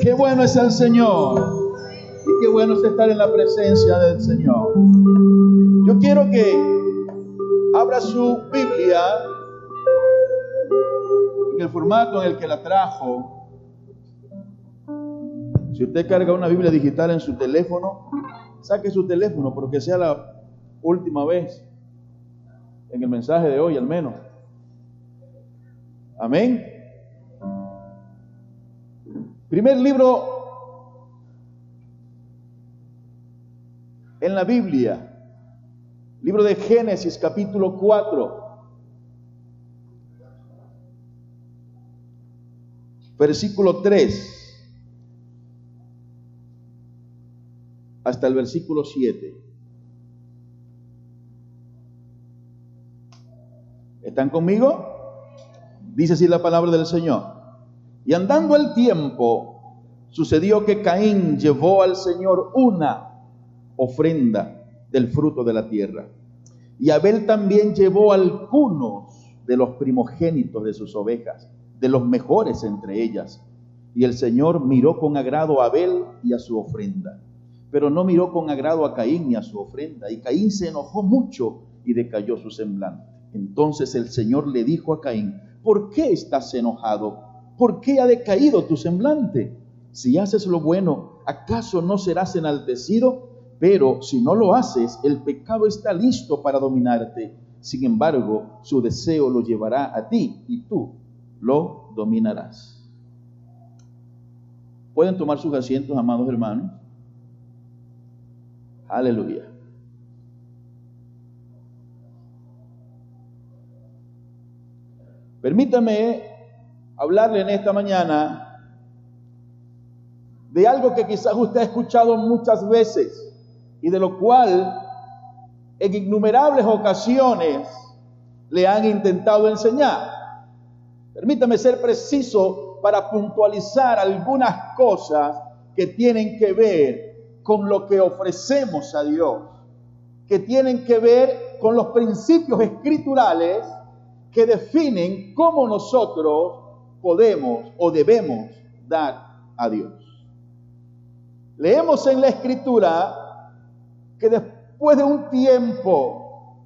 Qué bueno es el Señor. Y qué bueno es estar en la presencia del Señor. Yo quiero que abra su Biblia en el formato en el que la trajo. Si usted carga una Biblia digital en su teléfono, saque su teléfono, porque sea la última vez en el mensaje de hoy al menos. Amén. Primer libro en la Biblia, libro de Génesis capítulo 4. Versículo 3 hasta el versículo 7. ¿Están conmigo? Dice así la palabra del Señor. Y andando el tiempo, sucedió que Caín llevó al Señor una ofrenda del fruto de la tierra. Y Abel también llevó algunos de los primogénitos de sus ovejas, de los mejores entre ellas. Y el Señor miró con agrado a Abel y a su ofrenda, pero no miró con agrado a Caín ni a su ofrenda. Y Caín se enojó mucho y decayó su semblante. Entonces el Señor le dijo a Caín, ¿por qué estás enojado? ¿Por qué ha decaído tu semblante? Si haces lo bueno, ¿acaso no serás enaltecido? Pero si no lo haces, el pecado está listo para dominarte. Sin embargo, su deseo lo llevará a ti y tú lo dominarás. ¿Pueden tomar sus asientos, amados hermanos? Aleluya. Permítame hablarle en esta mañana de algo que quizás usted ha escuchado muchas veces y de lo cual en innumerables ocasiones le han intentado enseñar. Permítame ser preciso para puntualizar algunas cosas que tienen que ver con lo que ofrecemos a Dios, que tienen que ver con los principios escriturales que definen cómo nosotros podemos o debemos dar a Dios. Leemos en la escritura que después de un tiempo,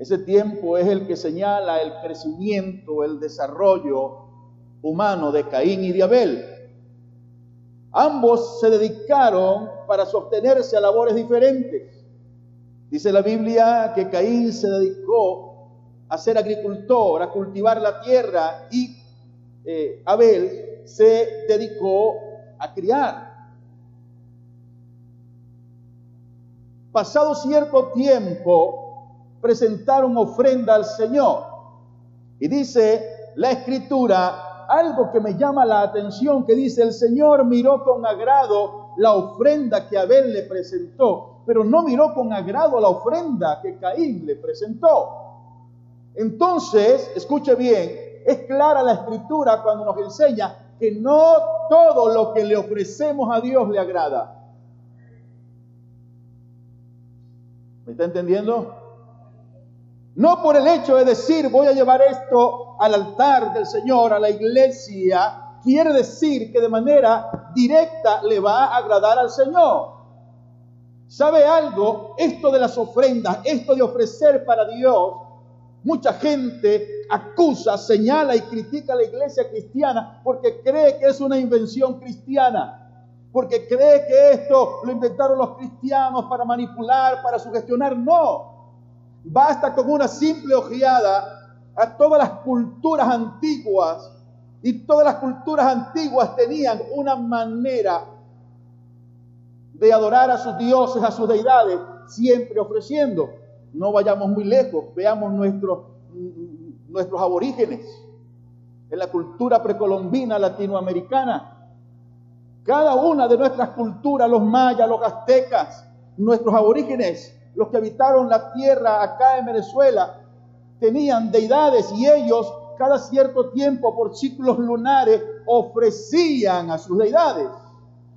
ese tiempo es el que señala el crecimiento, el desarrollo humano de Caín y de Abel. Ambos se dedicaron para sostenerse a labores diferentes. Dice la Biblia que Caín se dedicó a ser agricultor, a cultivar la tierra y eh, Abel se dedicó a criar. Pasado cierto tiempo, presentaron ofrenda al Señor. Y dice la escritura algo que me llama la atención, que dice, el Señor miró con agrado la ofrenda que Abel le presentó, pero no miró con agrado la ofrenda que Caín le presentó. Entonces, escuche bien, es clara la escritura cuando nos enseña que no todo lo que le ofrecemos a Dios le agrada. ¿Me está entendiendo? No por el hecho de decir voy a llevar esto al altar del Señor, a la iglesia, quiere decir que de manera directa le va a agradar al Señor. ¿Sabe algo? Esto de las ofrendas, esto de ofrecer para Dios, Mucha gente acusa, señala y critica a la iglesia cristiana porque cree que es una invención cristiana, porque cree que esto lo inventaron los cristianos para manipular, para sugestionar. No, basta con una simple ojeada a todas las culturas antiguas y todas las culturas antiguas tenían una manera de adorar a sus dioses, a sus deidades, siempre ofreciendo no vayamos muy lejos, veamos nuestros, nuestros aborígenes en la cultura precolombina latinoamericana. Cada una de nuestras culturas, los mayas, los aztecas, nuestros aborígenes, los que habitaron la tierra acá en Venezuela, tenían deidades y ellos cada cierto tiempo por ciclos lunares ofrecían a sus deidades.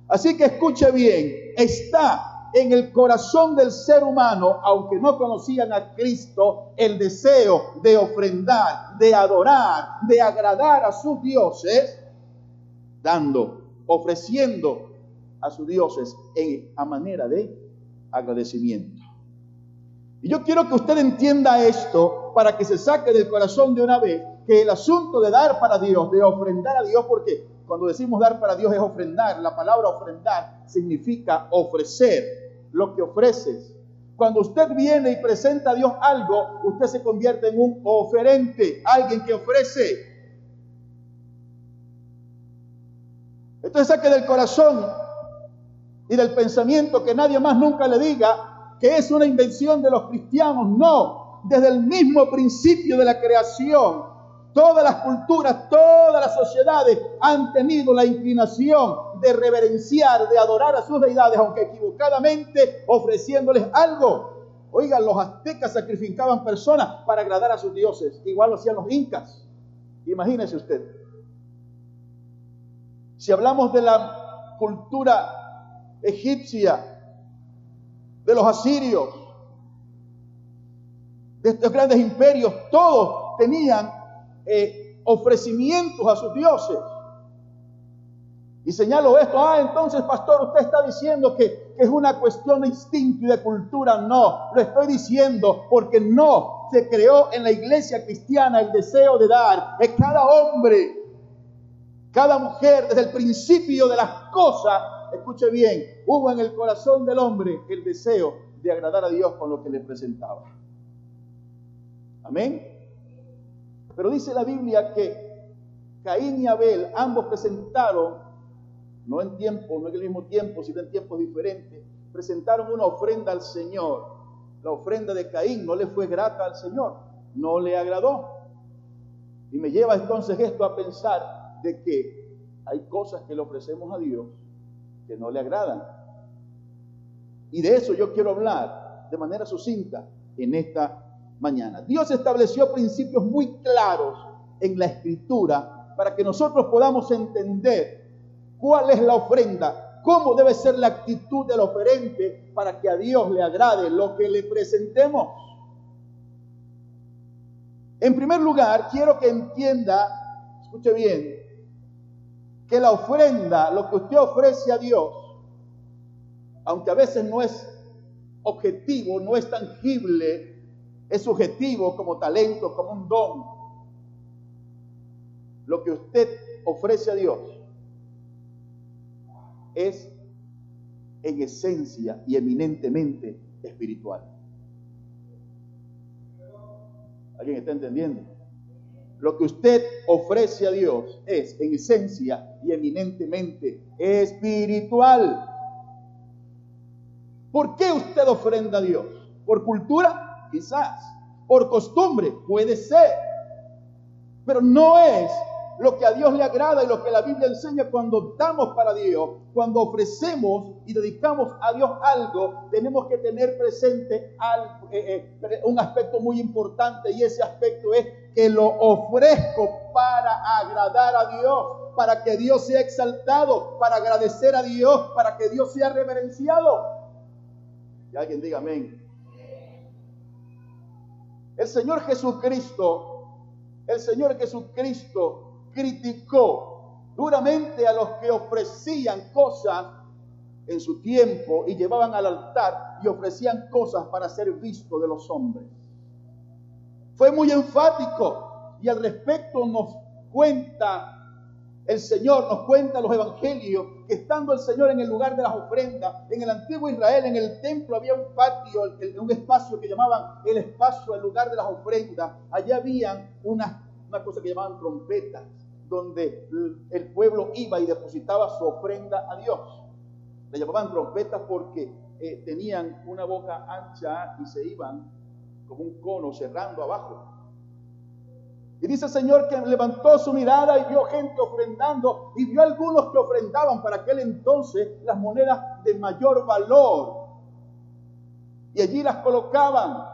Así que escuche bien, está en el corazón del ser humano, aunque no conocían a Cristo, el deseo de ofrendar, de adorar, de agradar a sus dioses, dando, ofreciendo a sus dioses en, a manera de agradecimiento. Y yo quiero que usted entienda esto para que se saque del corazón de una vez que el asunto de dar para Dios, de ofrendar a Dios, porque cuando decimos dar para Dios es ofrendar, la palabra ofrendar significa ofrecer lo que ofreces. Cuando usted viene y presenta a Dios algo, usted se convierte en un oferente, alguien que ofrece. Entonces saque del corazón y del pensamiento que nadie más nunca le diga que es una invención de los cristianos. No, desde el mismo principio de la creación, todas las culturas, todas las sociedades han tenido la inclinación de reverenciar, de adorar a sus deidades, aunque equivocadamente ofreciéndoles algo. Oigan, los aztecas sacrificaban personas para agradar a sus dioses, igual lo hacían los incas. Imagínese usted. Si hablamos de la cultura egipcia, de los asirios, de estos grandes imperios, todos tenían eh, ofrecimientos a sus dioses. Y señalo esto, ah, entonces pastor, usted está diciendo que, es una cuestión de instinto y de cultura. No, lo estoy diciendo porque no se creó en la iglesia cristiana el deseo de dar. Es cada hombre, cada mujer, desde el principio de las cosas, escuche bien, hubo en el corazón del hombre el deseo de agradar a Dios con lo que le presentaba. Amén. Pero dice la Biblia que Caín y Abel ambos presentaron, no en tiempo, no en el mismo tiempo, sino en tiempos diferentes, presentaron una ofrenda al Señor. La ofrenda de Caín no le fue grata al Señor, no le agradó. Y me lleva entonces esto a pensar de que hay cosas que le ofrecemos a Dios que no le agradan. Y de eso yo quiero hablar de manera sucinta en esta mañana. Dios estableció principios muy claros en la escritura para que nosotros podamos entender cuál es la ofrenda, cómo debe ser la actitud del oferente para que a Dios le agrade lo que le presentemos. En primer lugar, quiero que entienda, escuche bien, que la ofrenda, lo que usted ofrece a Dios, aunque a veces no es objetivo, no es tangible, es subjetivo como talento, como un don. Lo que usted ofrece a Dios es en esencia y eminentemente espiritual. ¿Alguien está entendiendo? Lo que usted ofrece a Dios es en esencia y eminentemente espiritual. ¿Por qué usted ofrenda a Dios? ¿Por cultura? Quizás. ¿Por costumbre? Puede ser. Pero no es lo que a Dios le agrada y lo que la Biblia enseña cuando damos para Dios, cuando ofrecemos y dedicamos a Dios algo, tenemos que tener presente eh, eh, un aspecto muy importante y ese aspecto es que lo ofrezco para agradar a Dios, para que Dios sea exaltado, para agradecer a Dios, para que Dios sea reverenciado. Y alguien diga amén. El Señor Jesucristo, el Señor Jesucristo criticó duramente a los que ofrecían cosas en su tiempo y llevaban al altar y ofrecían cosas para ser visto de los hombres. Fue muy enfático y al respecto nos cuenta el Señor, nos cuenta los evangelios que estando el Señor en el lugar de las ofrendas, en el antiguo Israel, en el templo había un patio, un espacio que llamaban el espacio, el lugar de las ofrendas. Allá habían una, una cosa que llamaban trompetas donde el pueblo iba y depositaba su ofrenda a Dios. Le llamaban trompetas porque eh, tenían una boca ancha y se iban como un cono cerrando abajo. Y dice el Señor que levantó su mirada y vio gente ofrendando y vio algunos que ofrendaban para aquel entonces las monedas de mayor valor. Y allí las colocaban.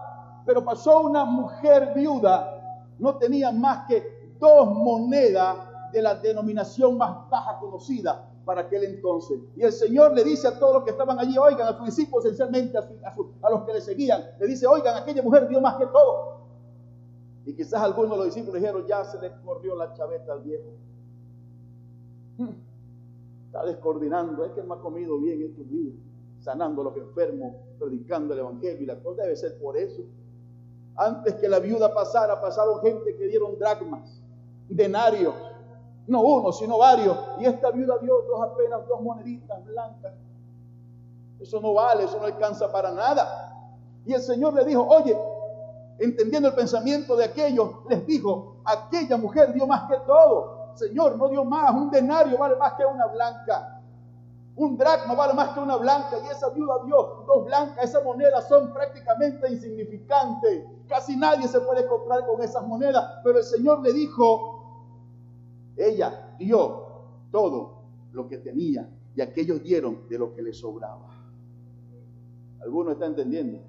Pero pasó una mujer viuda, no tenía más que dos monedas de la denominación más baja conocida para aquel entonces. Y el Señor le dice a todos los que estaban allí, oigan, a sus discípulos, esencialmente a, los que le seguían, le dice, oigan, aquella mujer dio más que todo. Y quizás algunos de los discípulos dijeron, ya se le corrió la chaveta al viejo. Hmm. está descoordinando, es que no ha comido bien estos días, sanando a los enfermos, predicando el Evangelio y la cosa debe ser por eso. Antes que la viuda pasara, pasaron gente que dieron dracmas, denarios, no uno, sino varios. Y esta viuda dio dos apenas dos moneditas blancas. Eso no vale, eso no alcanza para nada. Y el Señor le dijo, oye, entendiendo el pensamiento de aquellos, les dijo, aquella mujer dio más que todo. Señor, no dio más, un denario vale más que una blanca. Un dracma vale más que una blanca y esa viuda dio dos blancas. Esas monedas son prácticamente insignificantes. Casi nadie se puede comprar con esas monedas. Pero el Señor le dijo, ella dio todo lo que tenía y aquellos dieron de lo que les sobraba. ¿Alguno está entendiendo?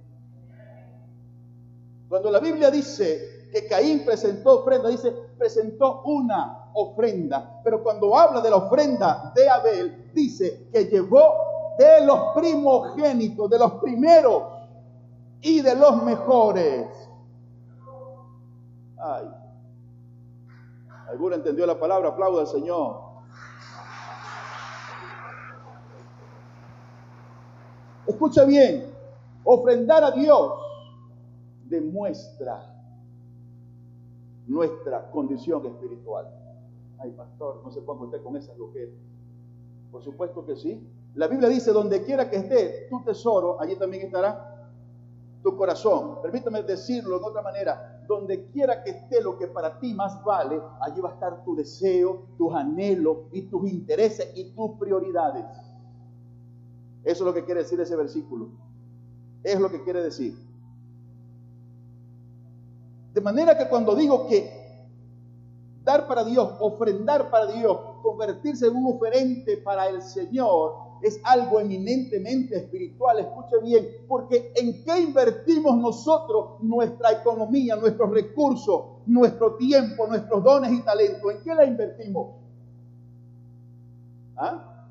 Cuando la Biblia dice que Caín presentó ofrenda, dice presentó una ofrenda. Pero cuando habla de la ofrenda de Abel, dice que llevó de los primogénitos, de los primeros y de los mejores. Ay. ¿Alguno entendió la palabra? Aplauda al Señor. Escucha bien, ofrendar a Dios demuestra nuestra condición espiritual. Ay, pastor, no se ponga usted con esas loqueras. Por supuesto que sí. La Biblia dice, donde quiera que esté tu tesoro, allí también estará tu corazón. Permítame decirlo de otra manera. Donde quiera que esté lo que para ti más vale, allí va a estar tu deseo, tus anhelos y tus intereses y tus prioridades. Eso es lo que quiere decir ese versículo. Es lo que quiere decir. De manera que cuando digo que dar para Dios, ofrendar para Dios, convertirse en un oferente para el Señor, es algo eminentemente espiritual, escuche bien, porque ¿en qué invertimos nosotros nuestra economía, nuestros recursos, nuestro tiempo, nuestros dones y talentos? ¿En qué la invertimos? ¿Ah?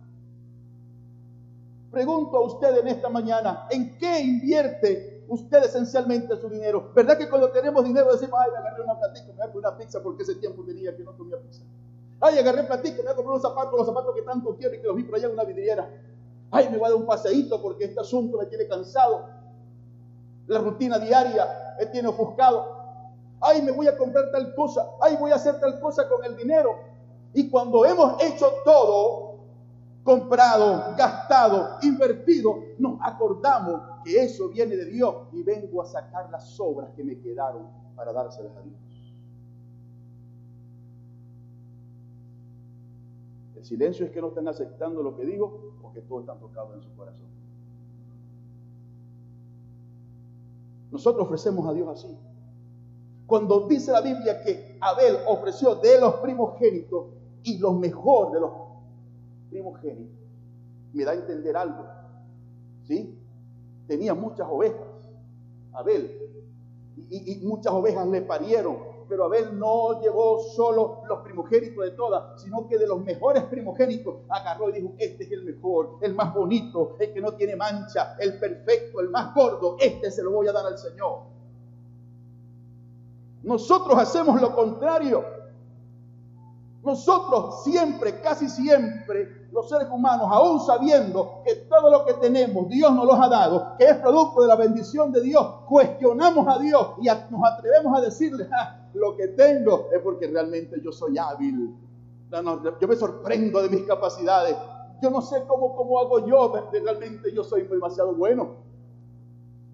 Pregunto a usted en esta mañana, ¿en qué invierte usted esencialmente su dinero? ¿Verdad que cuando tenemos dinero decimos, ay, me agarré una platica, me voy una pizza porque ese tiempo tenía que no comía pizza? Ay, agarré platica, me voy a comprar unos zapatos, los zapatos que tanto quiero y que los vi por allá en una vidriera. Ay, me voy a dar un paseíto porque este asunto me tiene cansado. La rutina diaria me tiene ofuscado. Ay, me voy a comprar tal cosa. Ay, voy a hacer tal cosa con el dinero. Y cuando hemos hecho todo, comprado, gastado, invertido, nos acordamos que eso viene de Dios y vengo a sacar las sobras que me quedaron para dárselas a Dios. El silencio es que no están aceptando lo que digo porque todo está tocado en su corazón. Nosotros ofrecemos a Dios así. Cuando dice la Biblia que Abel ofreció de los primogénitos y los mejor de los primogénito, me da a entender algo. ¿Sí? Tenía muchas ovejas, Abel, y, muchas ovejas le parieron, pero Abel no llevó solo los primogénitos de todas, sino que de los mejores primogénitos agarró y dijo, este es el mejor, el más bonito, el que no tiene mancha, el perfecto, el más gordo, este se lo voy a dar al Señor. Nosotros hacemos lo contrario. Nosotros siempre, casi siempre, los seres humanos, aún sabiendo que todo lo que tenemos Dios nos lo ha dado, que es producto de la bendición de Dios, cuestionamos a Dios y nos atrevemos a decirle, lo que tengo es porque realmente yo soy hábil. yo me sorprendo de mis capacidades. Yo no sé cómo, cómo hago yo, realmente yo soy demasiado bueno.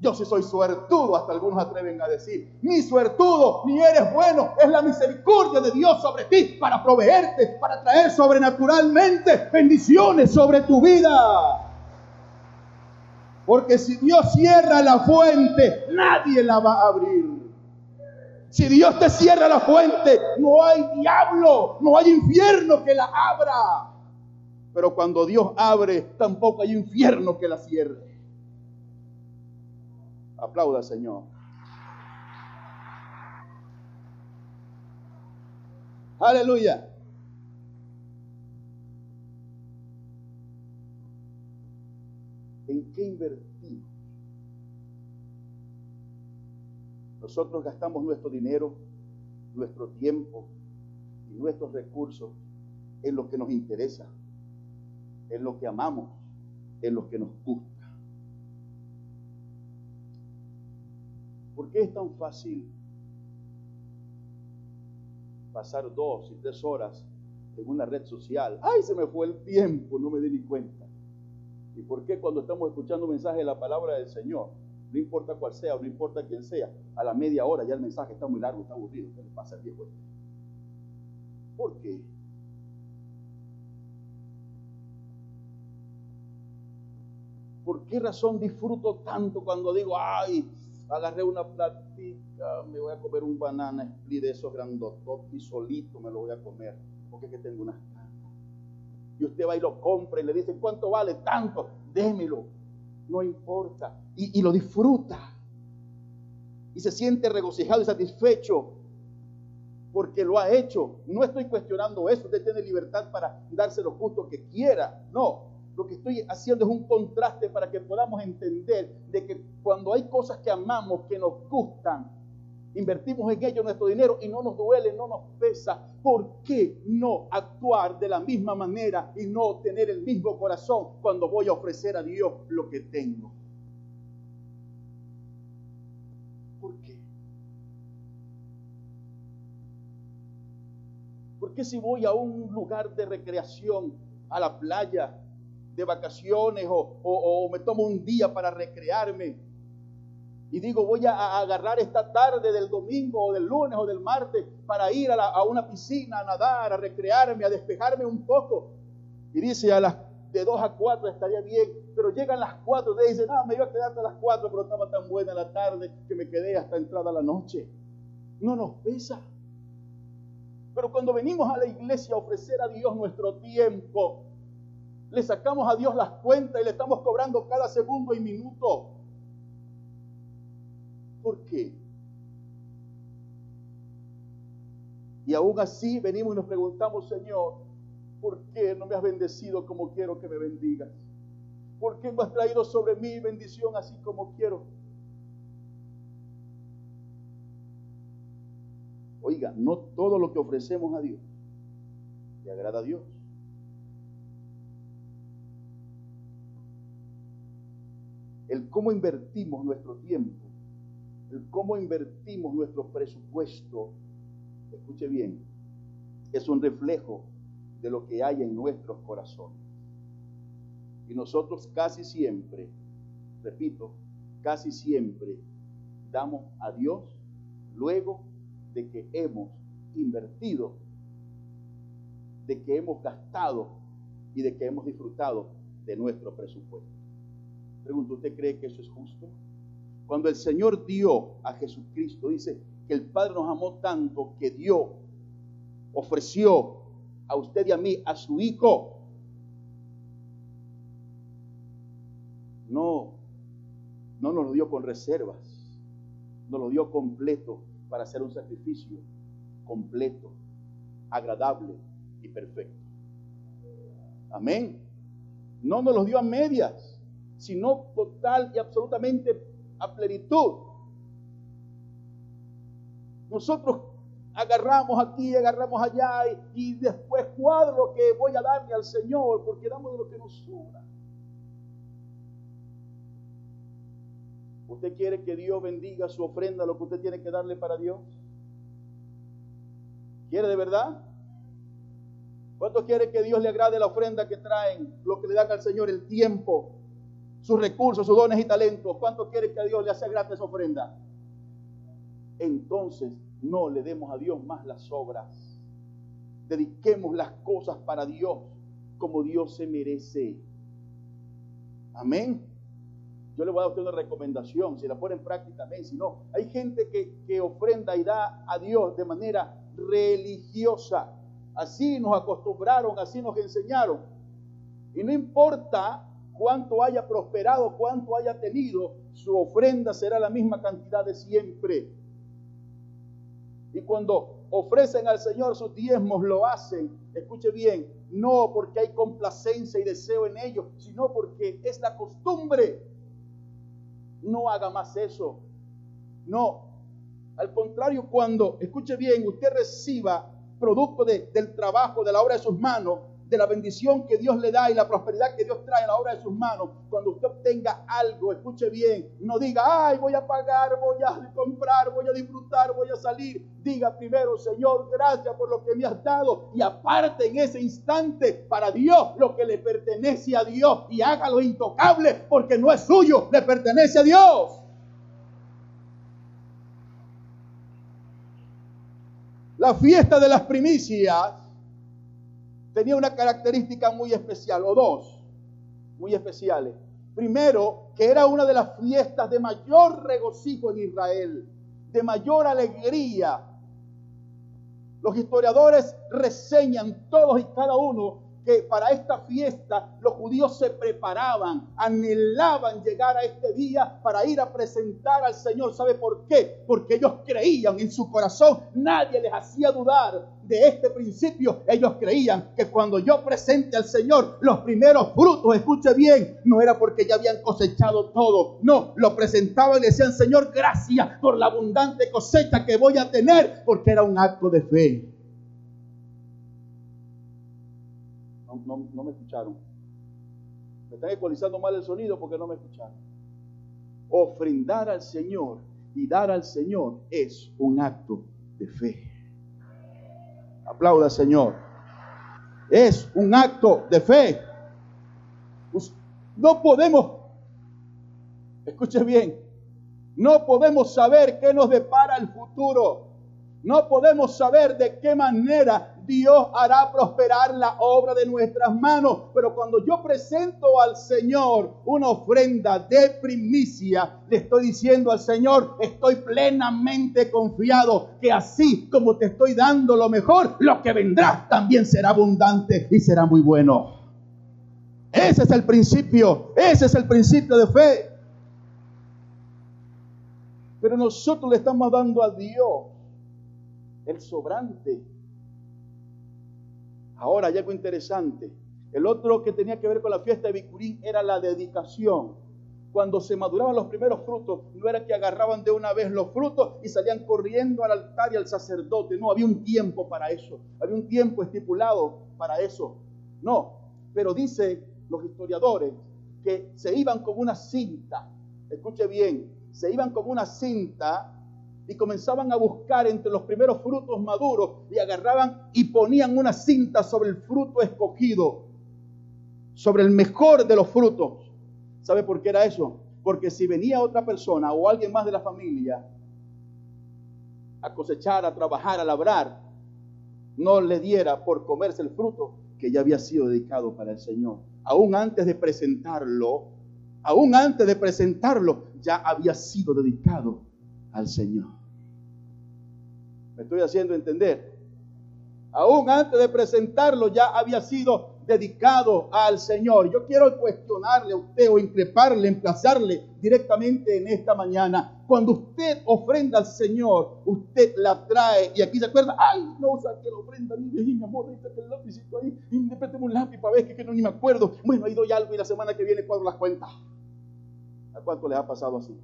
Yo sí soy suertudo, hasta algunos atreven a decir, ni suertudo, ni eres bueno, es la misericordia de Dios sobre ti para proveerte, para traer sobrenaturalmente bendiciones sobre tu vida. Porque si Dios cierra la fuente, nadie la va a abrir. Si Dios te cierra la fuente, no hay diablo, no hay infierno que la abra. Pero cuando Dios abre, tampoco hay infierno que la cierre. Aplauda, Señor. Aleluya. ¿En qué invertimos? Nosotros gastamos nuestro dinero, nuestro tiempo y nuestros recursos en lo que nos interesa, en lo que amamos, en lo que nos gusta. ¿Por qué es tan fácil pasar dos y tres horas en una red social? ¡Ay, se me fue el tiempo! No me di ni cuenta. ¿Y por qué cuando estamos escuchando un mensaje de la palabra del Señor, no importa cuál sea, no importa quién sea, a la media hora ya el mensaje está muy largo, está aburrido, ¿qué le pasa al viejo? ¿Por qué? ¿Por qué razón disfruto tanto cuando digo, ay, agarré una platica, me voy a comer un banana split de esos grandotos y solito me lo voy a comer, porque es que tengo unas ganas. Y usted va y lo compra y le dice, ¿cuánto vale? Tanto, démelo, no importa. Y, y lo disfruta. Y se siente regocijado y satisfecho porque lo ha hecho. No estoy cuestionando eso, usted tiene libertad para darse los gustos que quiera. No, lo que estoy haciendo es un contraste para que podamos entender de que cuando hay cosas que amamos, que nos gustan, invertimos en ello nuestro dinero y no nos duele, no nos pesa, ¿por qué no actuar de la misma manera y no tener el mismo corazón cuando voy a ofrecer a Dios lo que tengo? ¿Por qué? ¿Por qué si voy a un lugar de recreación, a la playa, de vacaciones o, me tomo un día para recrearme. Y digo, voy a, agarrar esta tarde del domingo o del lunes o del martes para ir a, una piscina, a nadar, a recrearme, a despejarme un poco. Y dice, a las de 2 a 4 estaría bien, pero llegan las 4 y dicen, no, me iba a quedar hasta las 4, pero estaba tan buena la tarde que me quedé hasta entrada la noche. No nos pesa. Pero cuando venimos a la iglesia a ofrecer a Dios nuestro tiempo, le sacamos a Dios las cuentas y le estamos cobrando cada segundo y minuto. ¿Por qué? Y aún así venimos y nos preguntamos, Señor, ¿por qué no me has bendecido como quiero que me bendigas? ¿Por qué no has traído sobre mí bendición así como quiero? Oiga, no todo lo que ofrecemos a Dios le agrada a Dios. El cómo invertimos nuestro tiempo, el cómo invertimos nuestro presupuesto, escuche bien, es un reflejo de lo que hay en nuestros corazones. Y nosotros casi siempre, repito, casi siempre damos a Dios luego de que hemos invertido, de que hemos gastado y de que hemos disfrutado de nuestro presupuesto. Pregunto, ¿usted cree que eso es justo? Cuando el Señor dio a Jesucristo, dice que el Padre nos amó tanto que dio, ofreció a usted y a mí, a su Hijo. No, no nos lo dio con reservas, nos lo dio completo para hacer un sacrificio completo, agradable y perfecto. Amén. No nos lo dio a medias sino total y absolutamente a plenitud. Nosotros agarramos aquí, agarramos allá y, después cuadro lo que voy a darle al Señor porque damos de lo que nos sobra. ¿Usted quiere que Dios bendiga su ofrenda, lo que usted tiene que darle para Dios? ¿Quiere de verdad? ¿Cuánto quiere que Dios le agrade la ofrenda que traen, lo que le dan al Señor, el tiempo, sus recursos, sus dones y talentos. ¿Cuánto quiere que a Dios le haga gratis ofrenda? Entonces no le demos a Dios más las obras. Dediquemos las cosas para Dios como Dios se merece. Amén. Yo le voy a dar a usted una recomendación, si la pone en práctica, amén. Si no, hay gente que, que ofrenda y da a Dios de manera religiosa. Así nos acostumbraron, así nos enseñaron. Y no importa cuánto haya prosperado, cuánto haya tenido, su ofrenda será la misma cantidad de siempre. Y cuando ofrecen al Señor sus diezmos, lo hacen, escuche bien, no porque hay complacencia y deseo en ellos, sino porque es la costumbre. No haga más eso. No. Al contrario, cuando, escuche bien, usted reciba producto del trabajo, de la obra de sus manos, de la bendición que Dios le da y la prosperidad que Dios trae a la obra de sus manos, cuando usted obtenga algo, escuche bien, no diga, ay, voy a pagar, voy a comprar, voy a disfrutar, voy a salir. Diga primero, Señor, gracias por lo que me has dado y aparte en ese instante para Dios lo que le pertenece a Dios y hágalo intocable porque no es suyo, le pertenece a Dios. La fiesta de las primicias tenía una característica muy especial, o dos muy especiales. Primero, que era una de las fiestas de mayor regocijo en Israel, de mayor alegría. Los historiadores reseñan todos y cada uno que para esta fiesta los judíos se preparaban, anhelaban llegar a este día para ir a presentar al Señor. ¿Sabe por qué? Porque ellos creían en su corazón, nadie les hacía dudar de este principio. Ellos creían que cuando yo presente al Señor los primeros frutos, escuche bien, no era porque ya habían cosechado todo, no, lo presentaban y decían, Señor, gracias por la abundante cosecha que voy a tener, porque era un acto de fe. No, me escucharon. Me están ecualizando mal el sonido porque no me escucharon. Ofrendar al Señor y dar al Señor es un acto de fe. Aplauda, Señor. Es un acto de fe. No podemos, escuche bien, no podemos saber qué nos depara el futuro. No podemos saber de qué manera Dios hará prosperar la obra de nuestras manos. Pero cuando yo presento al Señor una ofrenda de primicia, le estoy diciendo al Señor, estoy plenamente confiado que así como te estoy dando lo mejor, lo que vendrá también será abundante y será muy bueno. Ese es el principio, ese es el principio de fe. Pero nosotros le estamos dando a Dios el sobrante Ahora hay algo interesante. El otro que tenía que ver con la fiesta de Bicurín era la dedicación. Cuando se maduraban los primeros frutos, no era que agarraban de una vez los frutos y salían corriendo al altar y al sacerdote. No, había un tiempo para eso. Había un tiempo estipulado para eso. No, pero dice los historiadores que se iban como una cinta. Escuche bien, se iban como una cinta y comenzaban a buscar entre los primeros frutos maduros y agarraban y ponían una cinta sobre el fruto escogido, sobre el mejor de los frutos. ¿Sabe por qué era eso? Porque si venía otra persona o alguien más de la familia a cosechar, a trabajar, a labrar, no le diera por comerse el fruto que ya había sido dedicado para el Señor. Aún antes de presentarlo, aún antes de presentarlo, ya había sido dedicado al Señor. ¿Me estoy haciendo entender? Aún antes de presentarlo ya había sido dedicado al Señor. Yo quiero cuestionarle a usted o increparle, emplazarle directamente en esta mañana. Cuando usted ofrenda al Señor, usted la trae y aquí se acuerda, ay, no saqué la ofrenda, ni mi amor, ahí el lápizito ahí, y un lápiz para ver que, que no ni me acuerdo. Bueno, ahí doy algo y la semana que viene cuadro las cuentas. ¿A cuánto les ha pasado así?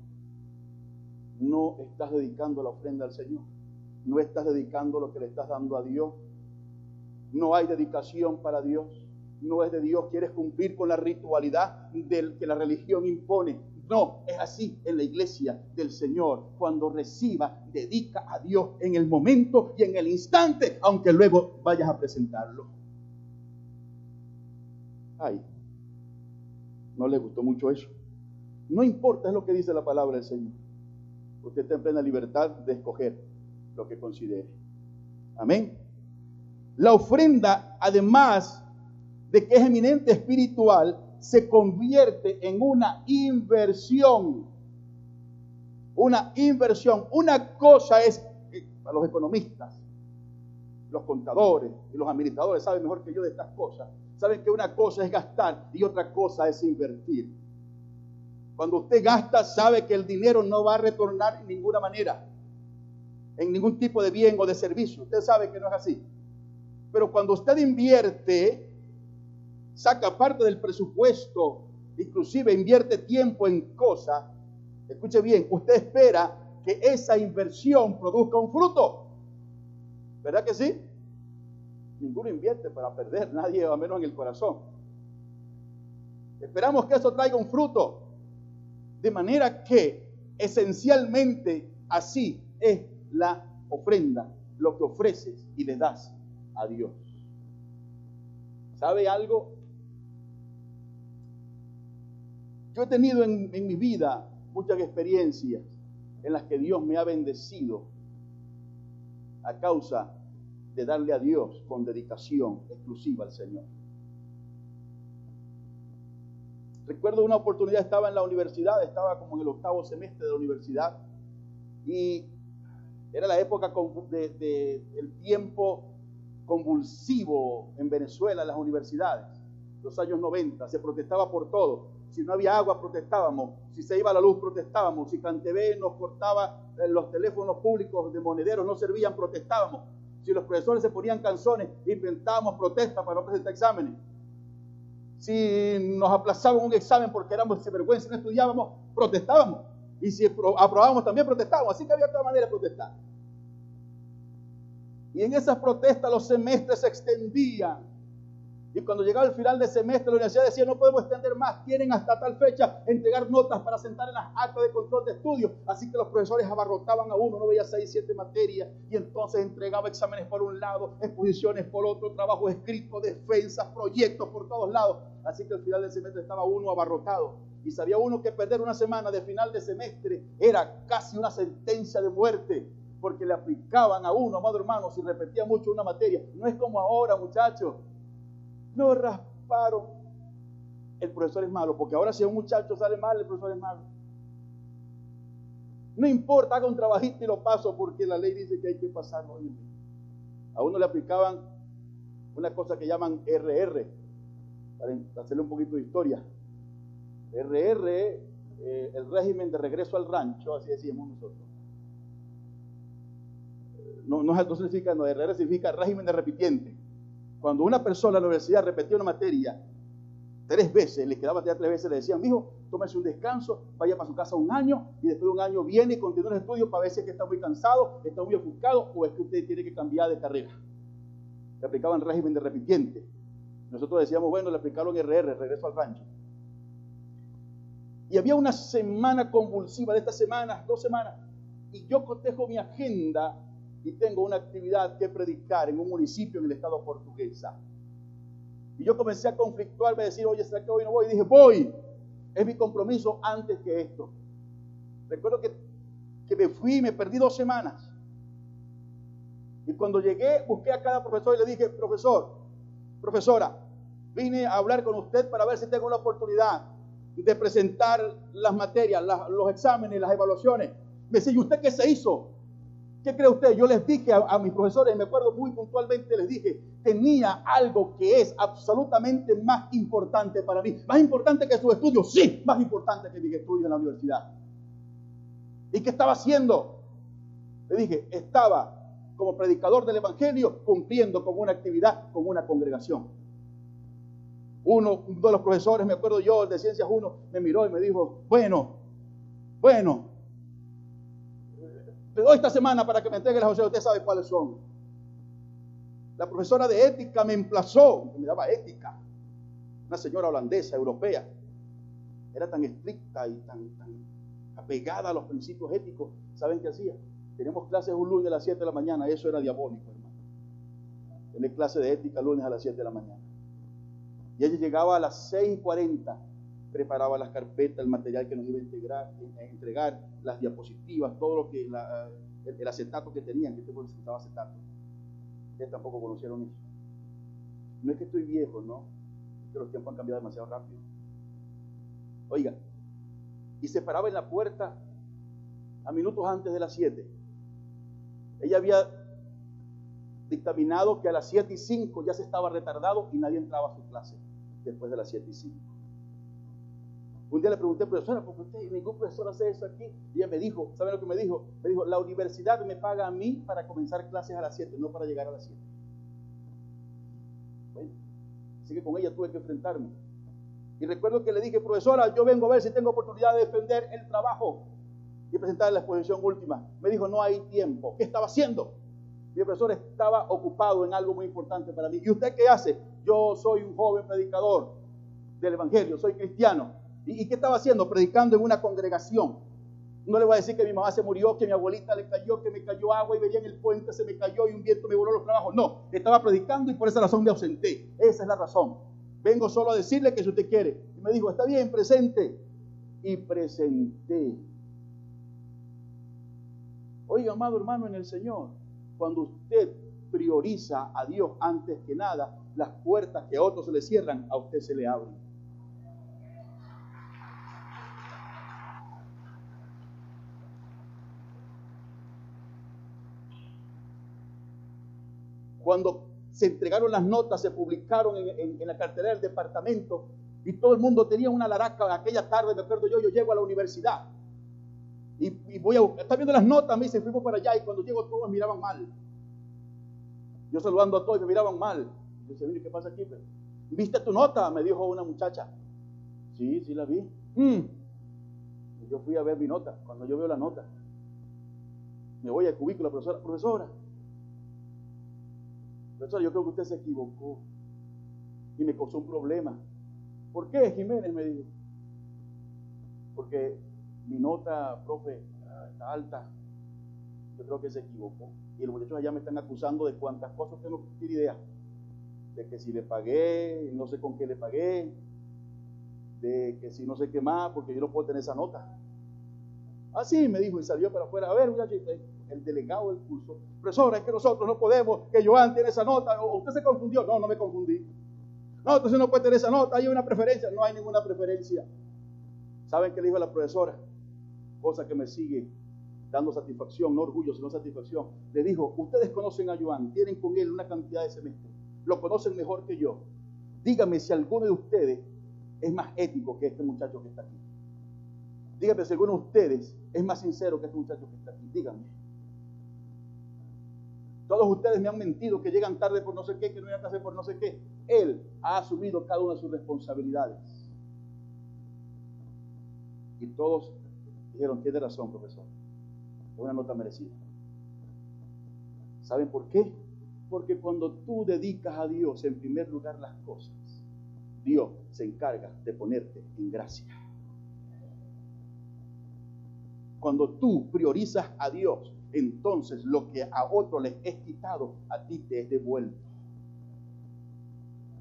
No estás dedicando la ofrenda al Señor. No estás dedicando lo que le estás dando a Dios. No hay dedicación para Dios. No es de Dios. Quieres cumplir con la ritualidad del que la religión impone. No, es así en la iglesia del Señor. Cuando reciba, dedica a Dios en el momento y en el instante, aunque luego vayas a presentarlo. Ay, no le gustó mucho eso. No importa, es lo que dice la palabra del Señor. Usted está en plena libertad de escoger lo que considere. Amén. La ofrenda, además de que es eminente espiritual, se convierte en una inversión. Una inversión. Una cosa es, para los economistas, los contadores y los administradores saben mejor que yo de estas cosas. Saben que una cosa es gastar y otra cosa es invertir. Cuando usted gasta, sabe que el dinero no va a retornar en ninguna manera, en ningún tipo de bien o de servicio. Usted sabe que no es así. Pero cuando usted invierte, saca parte del presupuesto, inclusive invierte tiempo en cosas, escuche bien, usted espera que esa inversión produzca un fruto. ¿Verdad que sí? ninguno invierte para perder, nadie, a menos en el corazón. Esperamos que eso traiga un fruto. De manera que esencialmente así es la ofrenda, lo que ofreces y le das a Dios. ¿Sabe algo? Yo he tenido en, en mi vida muchas experiencias en las que Dios me ha bendecido a causa de darle a Dios con dedicación exclusiva al Señor. Recuerdo una oportunidad, estaba en la universidad, estaba como en el octavo semestre de la universidad y era la época del de, tiempo convulsivo en Venezuela, en las universidades, los años 90, se protestaba por todo. Si no había agua, protestábamos. Si se iba la luz, protestábamos. Si Cantebé nos cortaba eh, los teléfonos públicos de monederos, no servían, protestábamos. Si los profesores se ponían canciones, inventábamos protestas para no presentar exámenes. Si nos aplazaban un examen porque éramos vergüenza y no estudiábamos, protestábamos. Y si aprobábamos también protestábamos. Así que había otra manera de protestar. Y en esas protestas los semestres se extendían y cuando llegaba el final de semestre, la universidad decía, no podemos extender más, quieren hasta tal fecha entregar notas para sentar en las actas de control de estudio. Así que los profesores abarrotaban a uno, no veía seis, siete materias, y entonces entregaba exámenes por un lado, exposiciones por otro, trabajo escrito, defensas, proyectos por todos lados. Así que al final del semestre estaba uno abarrotado. Y sabía uno que perder una semana de final de semestre era casi una sentencia de muerte porque le aplicaban a uno, amado hermano, si repetía mucho una materia. No es como ahora, muchachos, lo rasparon. El profesor es malo, porque ahora si un muchacho sale mal, el profesor es malo. No importa, haga un trabajito y lo paso porque la ley dice que hay que pasarlo. A uno le aplicaban una cosa que llaman RR, para hacerle un poquito de historia. RR, eh, el régimen de regreso al rancho, así decimos nosotros. No, no, no significa, no, RR significa régimen de repitiente. Cuando una persona en la universidad repetía una materia tres veces, le quedaba tres veces, le decían, hijo, tómese un descanso, vaya para su casa un año y después de un año viene y continúa el estudio para ver si es que está muy cansado, está muy ofuscado o es que usted tiene que cambiar de carrera. Le aplicaban régimen de repitiente. Nosotros decíamos, bueno, le aplicaron RR, regreso al rancho. Y había una semana convulsiva de estas semanas, dos semanas, y yo cotejo mi agenda y tengo una actividad que predicar en un municipio en el estado portuguesa. Y yo comencé a conflictuarme, a decir, oye, ¿será que hoy no voy? Y dije, voy. Es mi compromiso antes que esto. Recuerdo que, que me fui me perdí dos semanas. Y cuando llegué, busqué a cada profesor y le dije, profesor, profesora, vine a hablar con usted para ver si tengo la oportunidad de presentar las materias, los exámenes, las evaluaciones. Me decía, ¿y usted qué se hizo? ¿Qué cree usted? Yo les dije a, mis profesores, me acuerdo muy puntualmente, les dije, tenía algo que es absolutamente más importante para mí. Más importante que su estudio, sí, más importante que mi estudio en la universidad. ¿Y qué estaba haciendo? Le dije, estaba como predicador del Evangelio cumpliendo con una actividad, con una congregación. Uno, uno de los profesores, me acuerdo yo, el de Ciencias 1, me miró y me dijo, bueno, bueno, esta semana para que me entregue las José, usted sabe cuáles son. La profesora de ética me emplazó, me daba ética, una señora holandesa, europea. Era tan estricta y tan, apegada a los principios éticos. ¿Saben qué hacía? Tenemos clases un lunes a las 7 de la mañana, eso era diabólico, hermano. Tener clase de ética lunes a las 7 de la mañana. Y ella llegaba a las 6 y 40 preparaba las carpetas, el material que nos iba a a entregar, las diapositivas, todo lo que, el, acetato que tenían, que este necesitaba acetato. Ustedes tampoco conocieron eso. No es que estoy viejo, no, es que los tiempos han cambiado demasiado rápido. Oiga, y se paraba en la puerta a minutos antes de las 7. Ella había dictaminado que a las 7 y 5 ya se estaba retardado y nadie entraba a su clase después de las 7 y 5. Un día le pregunté, profesora, ¿por qué usted, ningún profesor hace eso aquí? Y ella me dijo, ¿sabe lo que me dijo? Me dijo, la universidad me paga a mí para comenzar clases a las 7, no para llegar a las 7. Bueno, así que con ella tuve que enfrentarme. Y recuerdo que le dije, profesora, yo vengo a ver si tengo oportunidad de defender el trabajo y presentar la exposición última. Me dijo, no hay tiempo. ¿Qué estaba haciendo? Mi profesor estaba ocupado en algo muy importante para mí. ¿Y usted qué hace? Yo soy un joven predicador del Evangelio, soy cristiano. ¿Y, qué estaba haciendo? Predicando en una congregación. No le voy a decir que mi mamá se murió, que mi abuelita le cayó, que me cayó agua y veía en el puente, se me cayó y un viento me voló los trabajos. No, estaba predicando y por esa razón me ausenté. Esa es la razón. Vengo solo a decirle que si usted quiere. Y me dijo, está bien, presente. Y presenté. Oiga, amado hermano en el Señor, cuando usted prioriza a Dios antes que nada, las puertas que a otros se le cierran, a usted se le abren. Cuando se entregaron las notas, se publicaron en, la cartera del departamento y todo el mundo tenía una laraca. Aquella tarde, me acuerdo yo, yo llego a la universidad y, voy a buscar, está viendo las notas, me dice, fuimos para allá y cuando llego todos me miraban mal. Yo saludando a todos me miraban mal. Yo dice, ¿qué pasa aquí? ¿Viste tu nota? Me dijo una muchacha. Sí, sí la vi. Mm. Yo fui a ver mi nota. Cuando yo veo la nota, me voy al cubículo, profesora, profesora, Profesor, yo creo que usted se equivocó y me causó un problema. ¿Por qué, Jiménez? Me dijo. Porque mi nota, profe, está alta. Yo creo que se equivocó. Y los muchachos allá me están acusando de cuántas cosas tengo que tener idea. De que si le pagué, no sé con qué le pagué. De que si no sé qué más, porque yo no puedo tener esa nota. Así me dijo y salió para afuera. A ver, muchachos, el delegado del curso, profesora, es que nosotros no podemos, que Joan tiene esa nota, o usted se confundió, no, no me confundí. No, entonces no puede tener esa nota, hay una preferencia, no hay ninguna preferencia. ¿Saben qué le dijo la profesora? Cosa que me sigue dando satisfacción, no orgullo, sino satisfacción. Le dijo, ustedes conocen a Joan, tienen con él una cantidad de semestres, lo conocen mejor que yo. Dígame si alguno de ustedes es más ético que este muchacho que está aquí. Dígame si alguno de ustedes es más sincero que este muchacho que está aquí. Dígame. Todos ustedes me han mentido que llegan tarde por no sé qué, que no llegan tarde por no sé qué. Él ha asumido cada una de sus responsabilidades. Y todos dijeron, tiene razón, profesor. Una nota merecida. ¿Saben por qué? Porque cuando tú dedicas a Dios en primer lugar las cosas, Dios se encarga de ponerte en gracia. Cuando tú priorizas a Dios entonces lo que a otro les es quitado, a ti te es devuelto.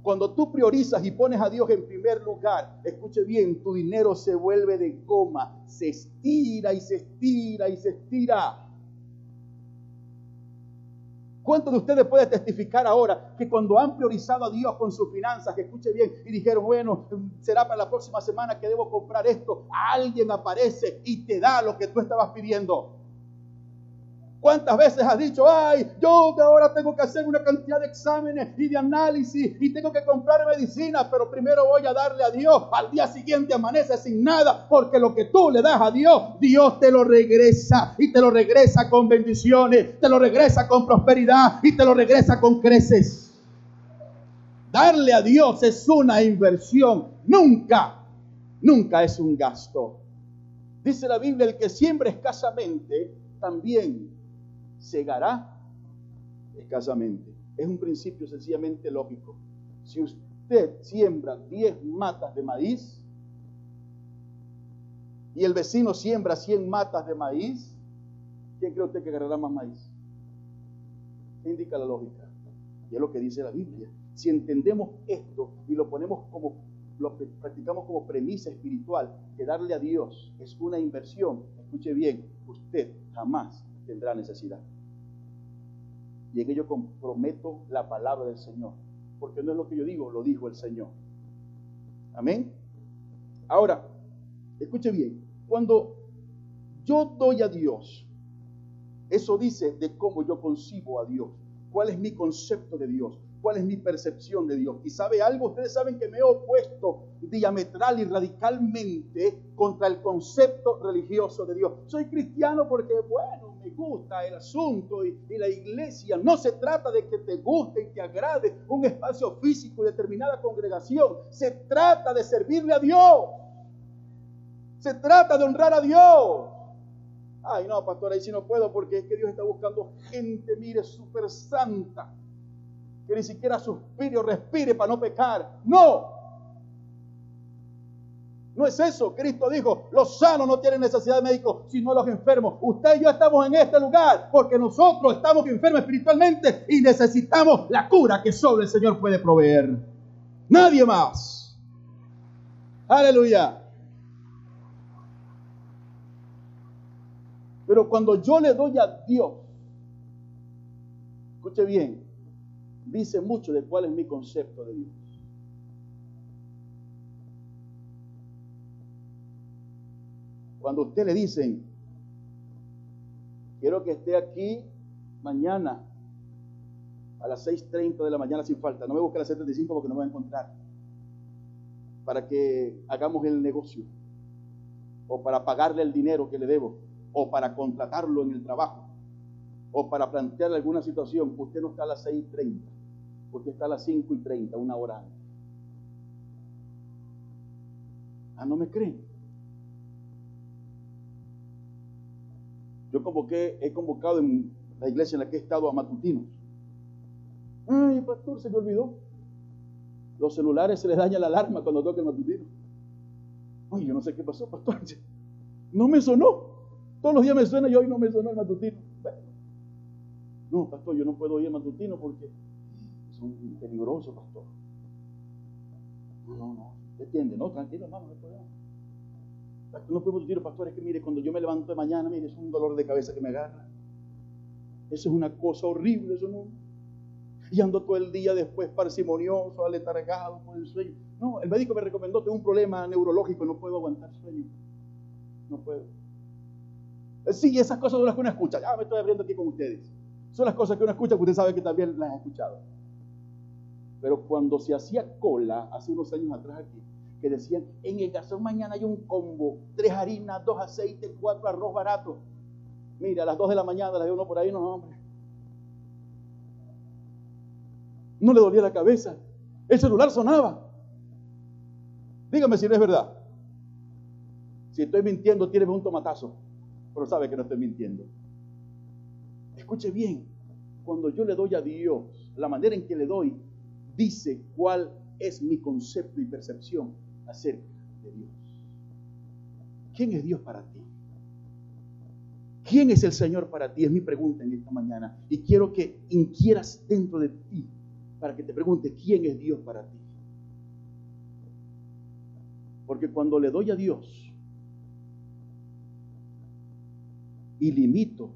Cuando tú priorizas y pones a Dios en primer lugar, escuche bien, tu dinero se vuelve de goma, se estira y se estira y se estira. ¿Cuántos de ustedes pueden testificar ahora que cuando han priorizado a Dios con sus finanzas, que escuche bien, y dijeron, bueno, será para la próxima semana que debo comprar esto, alguien aparece y te da lo que tú estabas pidiendo? ¿Cuántas veces has dicho, ay, yo que ahora tengo que hacer una cantidad de exámenes y de análisis y tengo que comprar medicina, pero primero voy a darle a Dios, al día siguiente amanece sin nada, porque lo que tú le das a Dios, Dios te lo regresa y te lo regresa con bendiciones, te lo regresa con prosperidad y te lo regresa con creces. Darle a Dios es una inversión, nunca, nunca es un gasto. Dice la Biblia, el que siembra escasamente, también segará escasamente. Es un principio sencillamente lógico. Si usted siembra 10 matas de maíz y el vecino siembra 100 matas de maíz, ¿quién cree usted que agarrará más maíz? ¿Qué indica la lógica? Y es lo que dice la Biblia. Si entendemos esto y lo ponemos como, lo practicamos como premisa espiritual, que darle a Dios es una inversión, escuche bien, usted jamás tendrá necesidad. Y en ello comprometo la palabra del Señor. Porque no es lo que yo digo, lo dijo el Señor. Amén. Ahora, escuche bien, cuando yo doy a Dios, eso dice de cómo yo concibo a Dios, cuál es mi concepto de Dios, cuál es mi percepción de Dios. Y sabe algo, ustedes saben que me he opuesto diametral y radicalmente contra el concepto religioso de Dios. Soy cristiano porque, bueno, me gusta el asunto y, la iglesia. No se trata de que te guste y te agrade un espacio físico y determinada congregación. Se trata de servirle a Dios. Se trata de honrar a Dios. Ay, no, pastor, ahí sí no puedo porque es que Dios está buscando gente, mire, súper santa, que ni siquiera suspire o respire para no pecar. No, no es eso. Cristo dijo, los sanos no tienen necesidad de médico, sino los enfermos. Usted y yo estamos en este lugar porque nosotros estamos enfermos espiritualmente y necesitamos la cura que solo el Señor puede proveer. Nadie más. Aleluya. Pero cuando yo le doy a Dios, escuche bien, dice mucho de cuál es mi concepto de Dios. Cuando usted le dicen, quiero que esté aquí mañana a las 6.30 de la mañana sin falta, no me busque a las 7.35 porque no me va a encontrar, para que hagamos el negocio, o para pagarle el dinero que le debo, o para contratarlo en el trabajo, o para plantearle alguna situación, usted no está a las 6.30, usted está a las 5.30, una hora antes. Ah, ¿no me creen? Yo convoqué, he convocado en la iglesia en la que he estado a matutinos. Ay, pastor, se me olvidó. Los celulares se les daña la alarma cuando toca el matutino. Ay, yo no sé qué pasó, pastor. No me sonó. Todos los días me suena y hoy no me sonó el matutino. No, pastor, yo no puedo ir al matutino porque es peligroso, pastor. No, no, no. ¿Entiende? No, tranquilo, hermano, no hay problema. No podemos decir, pastor, es que mire, cuando yo me levanto de mañana, mire, es un dolor de cabeza que me agarra. Eso es una cosa horrible, eso no. Y ando todo el día después parsimonioso, aletargado por el sueño. No, el médico me recomendó, tengo un problema neurológico, no puedo aguantar sueño. No puedo. Eh, sí, esas cosas son las que uno escucha. Ya me estoy abriendo aquí con ustedes. Son las cosas que uno escucha, que usted sabe que también las ha escuchado. Pero cuando se hacía cola, hace unos años atrás aquí, que decían, en el gasón mañana hay un combo, tres harinas, dos aceites, cuatro arroz barato. Mira, a las dos de la mañana la veo uno por ahí, no, hombre. No le dolía la cabeza. El celular sonaba. Dígame si no es verdad. Si estoy mintiendo, tíreme un tomatazo. Pero sabe que no estoy mintiendo. Escuche bien. Cuando yo le doy a Dios, la manera en que le doy, dice cuál es mi concepto y percepción acerca de Dios. ¿Quién es Dios para ti? ¿Quién es el Señor para ti? Es mi pregunta en esta mañana. Y quiero que inquieras dentro de ti para que te preguntes quién es Dios para ti. Porque cuando le doy a Dios y limito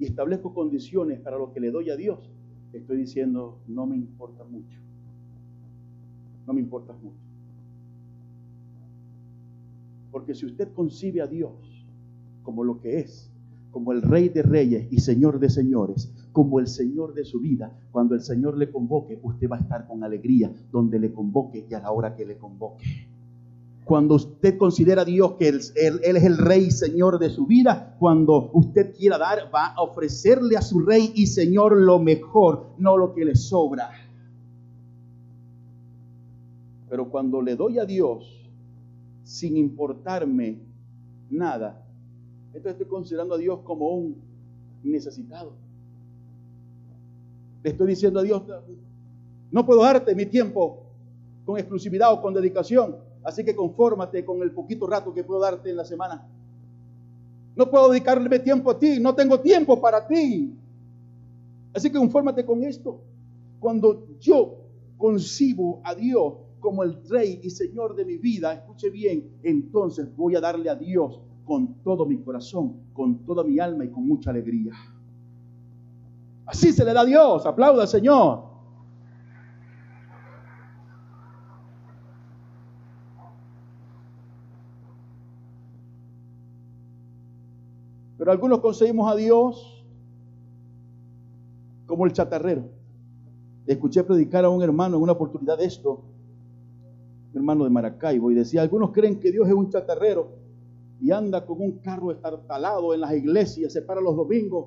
y establezco condiciones para lo que le doy a Dios, estoy diciendo, no me importa mucho. No me importa mucho. Porque si usted concibe a Dios como lo que es, como el Rey de Reyes y Señor de Señores, como el Señor de su vida, cuando el Señor le convoque, usted va a estar con alegría donde le convoque y a la hora que le convoque. Cuando usted considera a Dios que él, es el Rey y Señor de su vida, cuando usted quiera dar, va a ofrecerle a su Rey y Señor lo mejor, no lo que le sobra. Pero cuando le doy a Dios sin importarme nada. Entonces estoy considerando a Dios como un necesitado. Le estoy diciendo a Dios, no puedo darte mi tiempo con exclusividad o con dedicación, así que confórmate con el poquito rato que puedo darte en la semana. No puedo dedicarme tiempo a ti, no tengo tiempo para ti. Así que confórmate con esto. Cuando yo concibo a Dios como el Rey y Señor de mi vida, escuche bien, entonces voy a darle a Dios con todo mi corazón, con toda mi alma y con mucha alegría. Así se le da a Dios, aplauda Señor. Pero algunos conseguimos a Dios como el chatarrero. Escuché predicar a un hermano en una oportunidad de esto, hermano de Maracaibo, y decía, algunos creen que Dios es un chatarrero y anda con un carro estartalado en las iglesias, se para los domingos,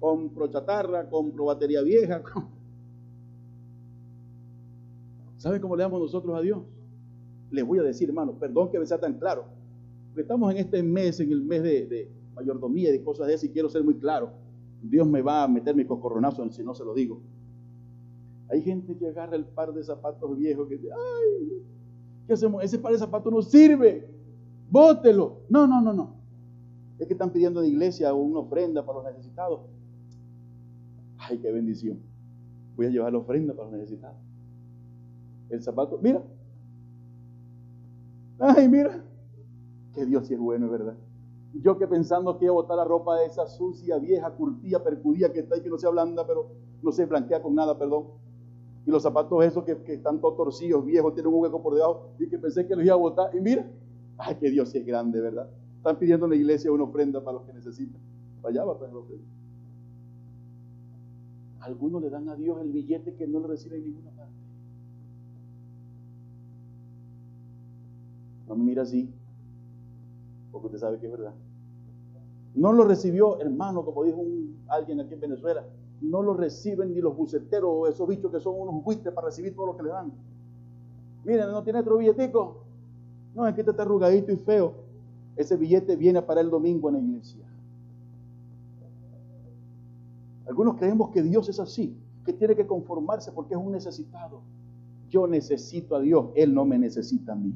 compro chatarra, compro batería vieja. ¿Saben cómo le damos nosotros a Dios? Les voy a decir, hermano, perdón que me sea tan claro, porque estamos en este mes, en el mes de, mayordomía y de cosas de esas y quiero ser muy claro. Dios me va a meter mi cocorronazo si no se lo digo. Hay gente que agarra el par de zapatos viejos que dice, ay, ¿qué hacemos? Ese par de zapatos no sirve, bótelo. No, no, no, no. Es que están pidiendo de iglesia una ofrenda para los necesitados. Ay, qué bendición. Voy a llevar la ofrenda para los necesitados. El zapato, mira. Ay, mira. Que Dios sí es bueno, es verdad. Yo que pensando que iba a botar la ropa de esa sucia, vieja, curtida, percudida que está ahí, que no sea blanda, pero no se blanquea con nada, perdón. Y los zapatos esos que, están todos torcidos, viejos, tienen un hueco por debajo, y que pensé que los iba a botar. Y mira, ay, que Dios es grande, ¿verdad? Están pidiendo en la iglesia una ofrenda para los que necesitan. Allá va a la ofrenda. Algunos le dan a Dios el billete que no le recibe en ninguna parte. No me mira así, porque usted sabe que es verdad. No lo recibió, hermano, como dijo alguien aquí en Venezuela. No lo reciben ni los buceteros o esos bichos que son unos buitres para recibir todo lo que le dan. Miren, no tiene otro billetico. No, es que este está arrugadito y feo. Ese billete viene para el domingo en la iglesia. Algunos creemos que Dios es así, que tiene que conformarse porque es un necesitado. Yo necesito a Dios, Él no me necesita a mí.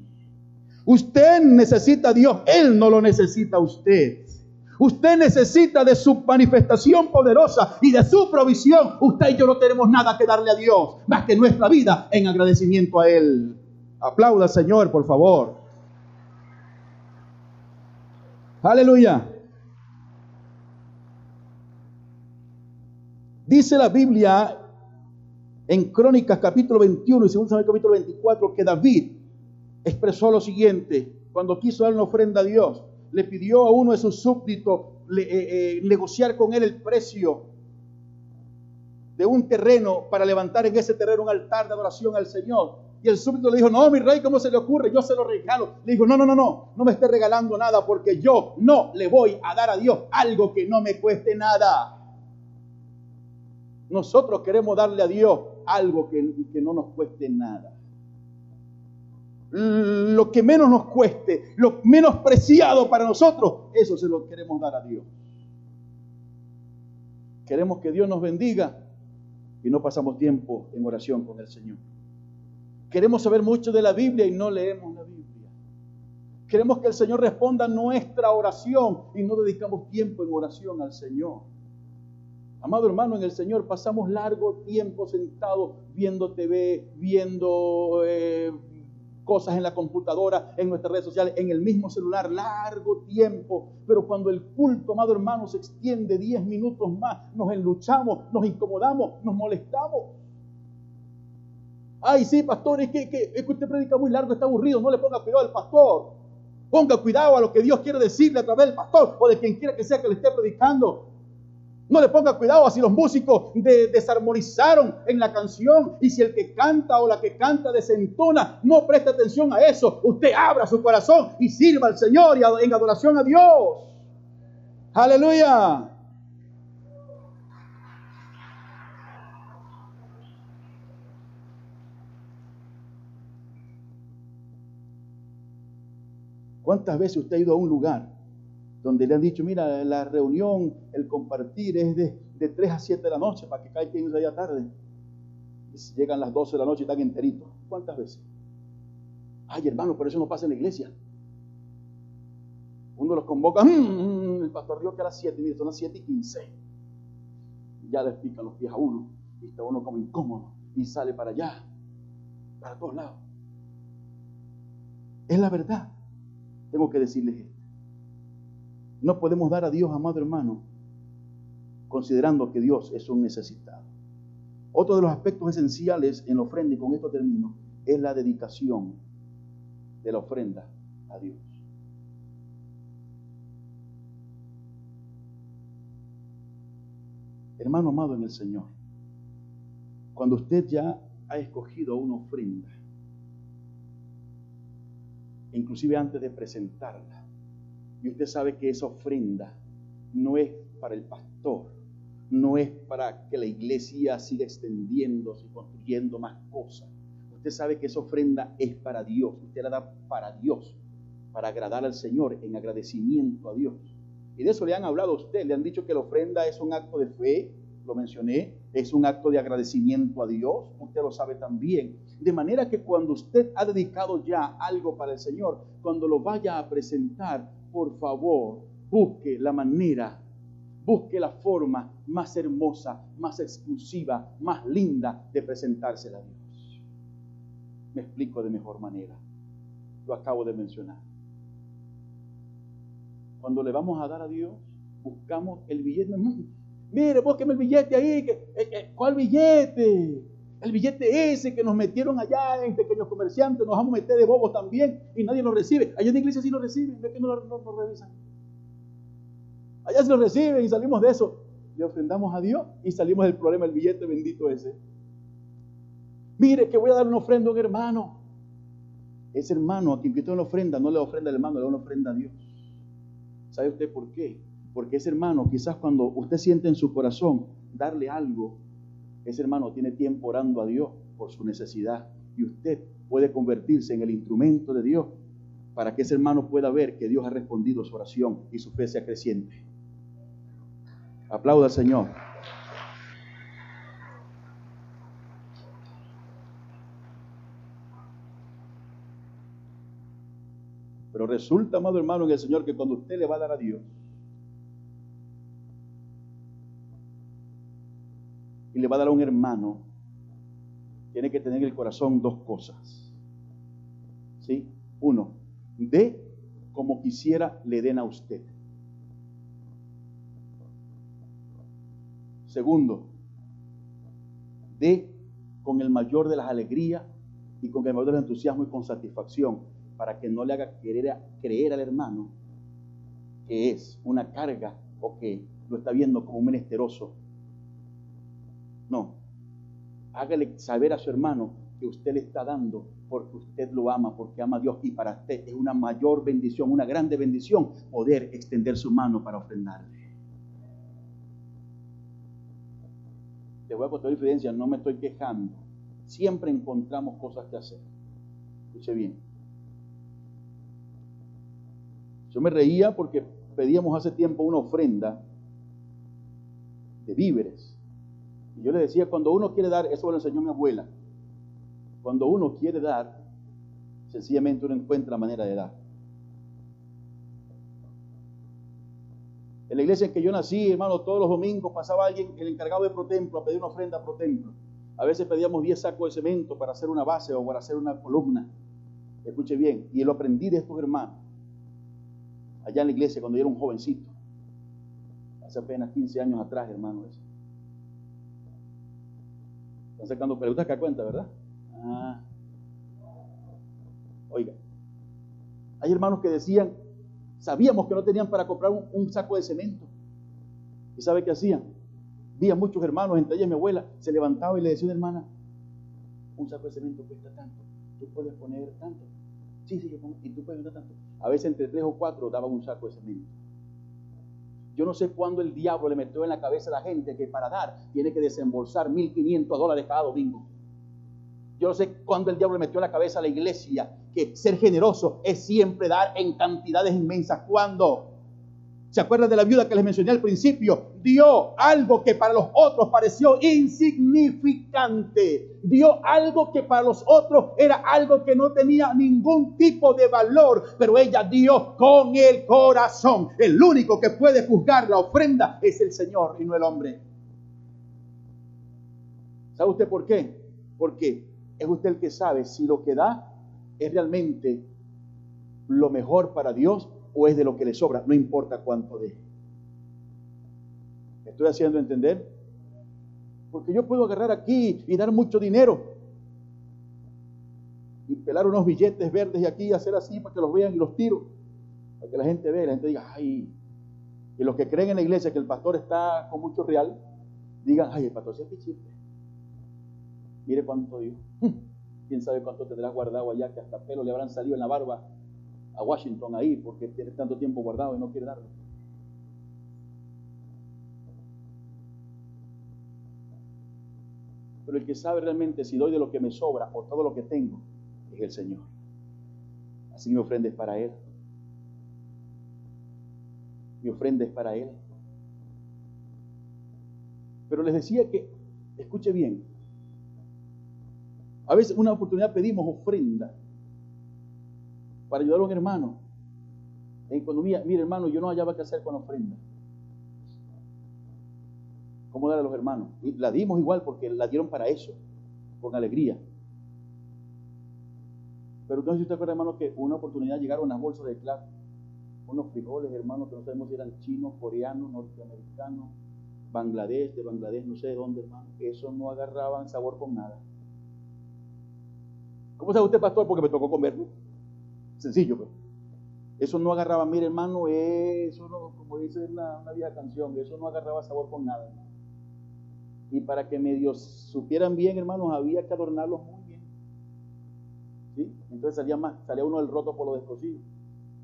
Usted necesita a Dios, Él no lo necesita a usted. Usted necesita de su manifestación poderosa y de su provisión. Usted y yo no tenemos nada que darle a Dios, más que nuestra vida en agradecimiento a Él. Aplauda Señor, por favor. Aleluya. Dice la Biblia en Crónicas capítulo 21 y 2 capítulo 24 que David expresó lo siguiente, cuando quiso dar una ofrenda a Dios, le pidió a uno de sus súbditos eh, eh, negociar con él el precio de un terreno para levantar en ese terreno un altar de adoración al Señor. Y el súbdito le dijo, no, mi rey, ¿cómo se le ocurre? Yo se lo regalo. Le dijo, no, no, no, no, no me esté regalando nada porque yo no le voy a dar a Dios algo que no me cueste nada. Nosotros queremos darle a Dios algo que, que no nos cueste nada lo que menos nos cueste, lo menos preciado para nosotros, eso se lo queremos dar a Dios. Queremos que Dios nos bendiga y no pasamos tiempo en oración con el Señor. Queremos saber mucho de la Biblia y no leemos la Biblia. Queremos que el Señor responda nuestra oración y no dedicamos tiempo en oración al Señor. Amado hermano, en el Señor pasamos largo tiempo sentados viendo TV, viendo eh, cosas en la computadora, en nuestras redes sociales, en el mismo celular, largo tiempo. Pero cuando el culto, amado hermano, se extiende 10 minutos más, nos enluchamos, nos incomodamos, nos molestamos. Ay, sí, pastor, es que, es que usted predica muy largo, está aburrido, no le ponga cuidado al pastor. Ponga cuidado a lo que Dios quiere decirle a través del pastor o de quien quiera que sea que le esté predicando. No le ponga cuidado a si los músicos desarmonizaron en la canción y si el que canta o la que canta desentona, no preste atención a eso. Usted abra su corazón y sirva al Señor y en adoración a Dios. Aleluya. ¿Cuántas veces usted ha ido a un lugar donde le han dicho, mira, la reunión, el compartir es de, de 3 a 7 de la noche para que caiga quien allá tarde. Llegan las 12 de la noche y están enteritos. ¿Cuántas veces? Ay, hermano, pero eso no pasa en la iglesia. Uno los convoca, mm, mm, el pastor dijo que era las 7, mira, son las 7 y 15. ya le pican los pies a uno, y está uno como incómodo, y sale para allá, para todos lados. Es la verdad. Tengo que decirles esto. No podemos dar a Dios, amado hermano, considerando que Dios es un necesitado. Otro de los aspectos esenciales en la ofrenda, y con esto termino, es la dedicación de la ofrenda a Dios. Hermano amado en el Señor, cuando usted ya ha escogido una ofrenda, inclusive antes de presentarla, y usted sabe que esa ofrenda no es para el pastor, no es para que la iglesia siga extendiéndose y construyendo más cosas. Usted sabe que esa ofrenda es para Dios, usted la da para Dios, para agradar al Señor en agradecimiento a Dios. Y de eso le han hablado a usted, le han dicho que la ofrenda es un acto de fe, lo mencioné, es un acto de agradecimiento a Dios, usted lo sabe también. De manera que cuando usted ha dedicado ya algo para el Señor, cuando lo vaya a presentar, por favor, busque la manera, busque la forma más hermosa, más exclusiva, más linda de presentársela a Dios. Me explico de mejor manera. Lo acabo de mencionar. Cuando le vamos a dar a Dios, buscamos el billete. Mire, búsqueme el billete ahí. Eh, eh, ¿Cuál billete? El billete ese que nos metieron allá en pequeños comerciantes, nos vamos a meter de bobos también y nadie lo recibe. Allá en la iglesia sí lo reciben, ¿ve que no lo, revisan? Allá sí lo reciben y salimos de eso. Le ofrendamos a Dios y salimos del problema del billete bendito ese. Mire que voy a dar una ofrenda a un hermano. Ese hermano a quien quitó una ofrenda, no le ofrenda al hermano, le da una ofrenda a Dios. ¿Sabe usted por qué? Porque ese hermano, quizás cuando usted siente en su corazón darle algo, ese hermano tiene tiempo orando a Dios por su necesidad y usted puede convertirse en el instrumento de Dios para que ese hermano pueda ver que Dios ha respondido su oración y su fe sea creciente. Aplauda al Señor. Pero resulta, amado hermano, en el Señor que cuando usted le va a dar a Dios, le va a dar a un hermano, tiene que tener en el corazón dos cosas. ¿Sí? Uno, de como quisiera le den a usted. Segundo, de con el mayor de las alegrías y con el mayor del entusiasmo y con satisfacción, para que no le haga querer creer al hermano que es una carga o que lo está viendo como un menesteroso. No, hágale saber a su hermano que usted le está dando porque usted lo ama, porque ama a Dios y para usted es una mayor bendición, una grande bendición poder extender su mano para ofrendarle. Le voy a contar evidencia, no me estoy quejando. Siempre encontramos cosas que hacer. Escuche bien. Yo me reía porque pedíamos hace tiempo una ofrenda de víveres. Y yo le decía, cuando uno quiere dar, eso lo enseñó mi abuela, cuando uno quiere dar, sencillamente uno encuentra la manera de dar. En la iglesia en que yo nací, hermano, todos los domingos pasaba alguien, el encargado de protemplo, a pedir una ofrenda a protemplo. A veces pedíamos 10 sacos de cemento para hacer una base o para hacer una columna. Escuche bien, y lo aprendí de estos hermanos allá en la iglesia cuando yo era un jovencito. Hace apenas 15 años atrás, hermano. Eso. Están sacando preguntas que cuenta, ¿verdad? Ah. Oiga, hay hermanos que decían, sabíamos que no tenían para comprar un, saco de cemento. ¿Y sabe qué hacían? Vi a muchos hermanos, entre ellos mi abuela, se levantaba y le decía a una hermana, un saco de cemento cuesta tanto, tú puedes poner tanto. Sí, sí, yo pongo, y tú puedes poner tanto. A veces entre tres o cuatro daban un saco de cemento. Yo no sé cuándo el diablo le metió en la cabeza a la gente que para dar tiene que desembolsar 1.500 dólares cada domingo. Yo no sé cuándo el diablo le metió en la cabeza a la iglesia que ser generoso es siempre dar en cantidades inmensas. ¿Cuándo? ¿Se acuerdan de la viuda que les mencioné al principio? Dio algo que para los otros pareció insignificante. Dio algo que para los otros era algo que no tenía ningún tipo de valor, pero ella dio con el corazón. El único que puede juzgar la ofrenda es el Señor y no el hombre. ¿Sabe usted por qué? Porque es usted el que sabe si lo que da es realmente lo mejor para Dios o es de lo que le sobra, no importa cuánto dé. estoy haciendo entender? Porque yo puedo agarrar aquí y dar mucho dinero y pelar unos billetes verdes y aquí hacer así para que los vean y los tiro, para que la gente vea y la gente diga, ay, y los que creen en la iglesia que el pastor está con mucho real, digan, ay, el pastor se es chiste. Mire cuánto dio. Quién sabe cuánto tendrás guardado allá, que hasta pelo le habrán salido en la barba a Washington ahí porque tiene tanto tiempo guardado y no quiere darlo. Pero el que sabe realmente si doy de lo que me sobra o todo lo que tengo es el Señor. Así me ofrendes para Él. Mi ofrenda es para Él. Pero les decía que, escuche bien, a veces una oportunidad pedimos ofrenda para ayudar a un hermano en economía. Mire hermano, yo no hallaba qué hacer con la ofrenda. ¿Cómo dar a los hermanos? Y la dimos igual porque la dieron para eso, con alegría. Pero entonces usted acuerda, hermano, que una oportunidad llegaron unas bolsas de claro, unos frijoles, hermano, que no sabemos si eran chinos, coreanos, norteamericanos, Bangladesh, de Bangladesh, no sé de dónde, hermano. Eso no agarraban sabor con nada. ¿Cómo sabe usted, pastor? Porque me tocó comerlo. Sencillo. Pues. Eso no agarraba, mire, hermano, eso no, como dice una, una vieja canción, eso no agarraba sabor con nada. Y para que medio supieran bien, hermanos, había que adornarlos muy bien. ¿Sí? Entonces salía más, salía uno del roto por lo descosido.